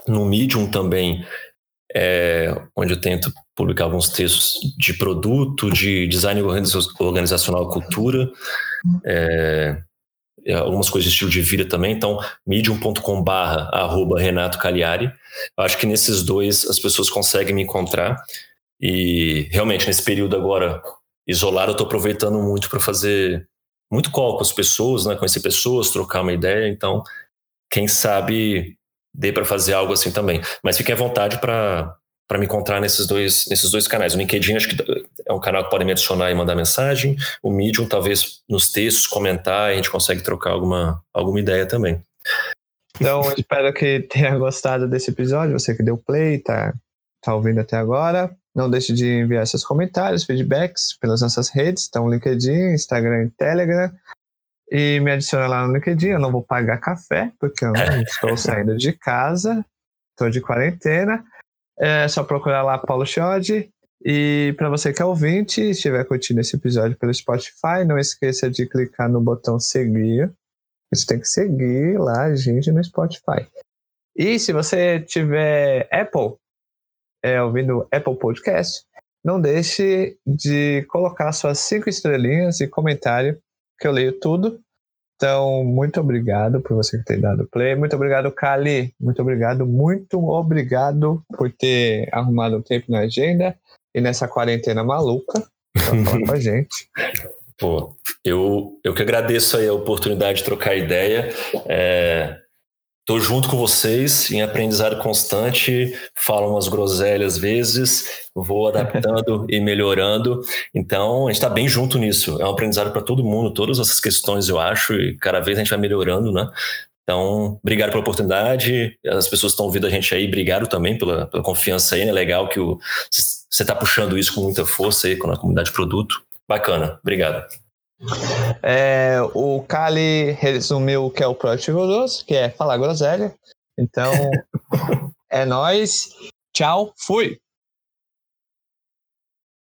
No Medium também, é, onde eu tento publicar alguns textos de produto, de design organizacional, cultura, é, algumas coisas de estilo de vida também. Então, medium.com barra arroba Renato Cagliari. Acho que nesses dois as pessoas conseguem me encontrar. E realmente, nesse período agora isolado, eu estou aproveitando muito para fazer muito call com as pessoas, né? conhecer pessoas, trocar uma ideia. Então, quem sabe dê para fazer algo assim também. Mas fiquem à vontade para para me encontrar nesses dois, nesses dois canais. O LinkedIn acho que é um canal que podem me adicionar e mandar mensagem. O Medium, talvez nos textos, comentar, a gente consegue trocar alguma, alguma ideia também. Então, espero que tenha gostado desse episódio. Você que deu play, tá, tá ouvindo até agora. Não deixe de enviar seus comentários, feedbacks pelas nossas redes. Então, LinkedIn, Instagram e Telegram e me adiciona lá no LinkedIn. Eu não vou pagar café, porque eu não estou saindo de casa, estou de quarentena. É só procurar lá Paulo Chode. E para você que é ouvinte e estiver curtindo esse episódio pelo Spotify, não esqueça de clicar no botão seguir. Você tem que seguir lá a gente no Spotify. E se você tiver Apple, é, ouvindo Apple Podcast, não deixe de colocar suas cinco estrelinhas e comentário, que eu leio tudo. Então, muito obrigado por você ter dado play. Muito obrigado, Kali. Muito obrigado, muito obrigado por ter arrumado um tempo na agenda e nessa quarentena maluca falar com a gente. Pô, eu, eu que agradeço aí a oportunidade de trocar ideia. É, Tô junto com vocês em aprendizado constante, falo umas groselhas às vezes, vou adaptando e melhorando. Então, a gente está bem junto nisso. É um aprendizado para todo mundo, todas essas questões eu acho, e cada vez a gente vai melhorando, né? Então, obrigado pela oportunidade. As pessoas estão ouvindo a gente aí, obrigado também pela, pela confiança aí, né? Legal que você está puxando isso com muita força aí com a comunidade de produto. Bacana, obrigado. É, o Kali resumiu o que é o Project Goloso, que é falar groselha. Então, é nós. Tchau, fui!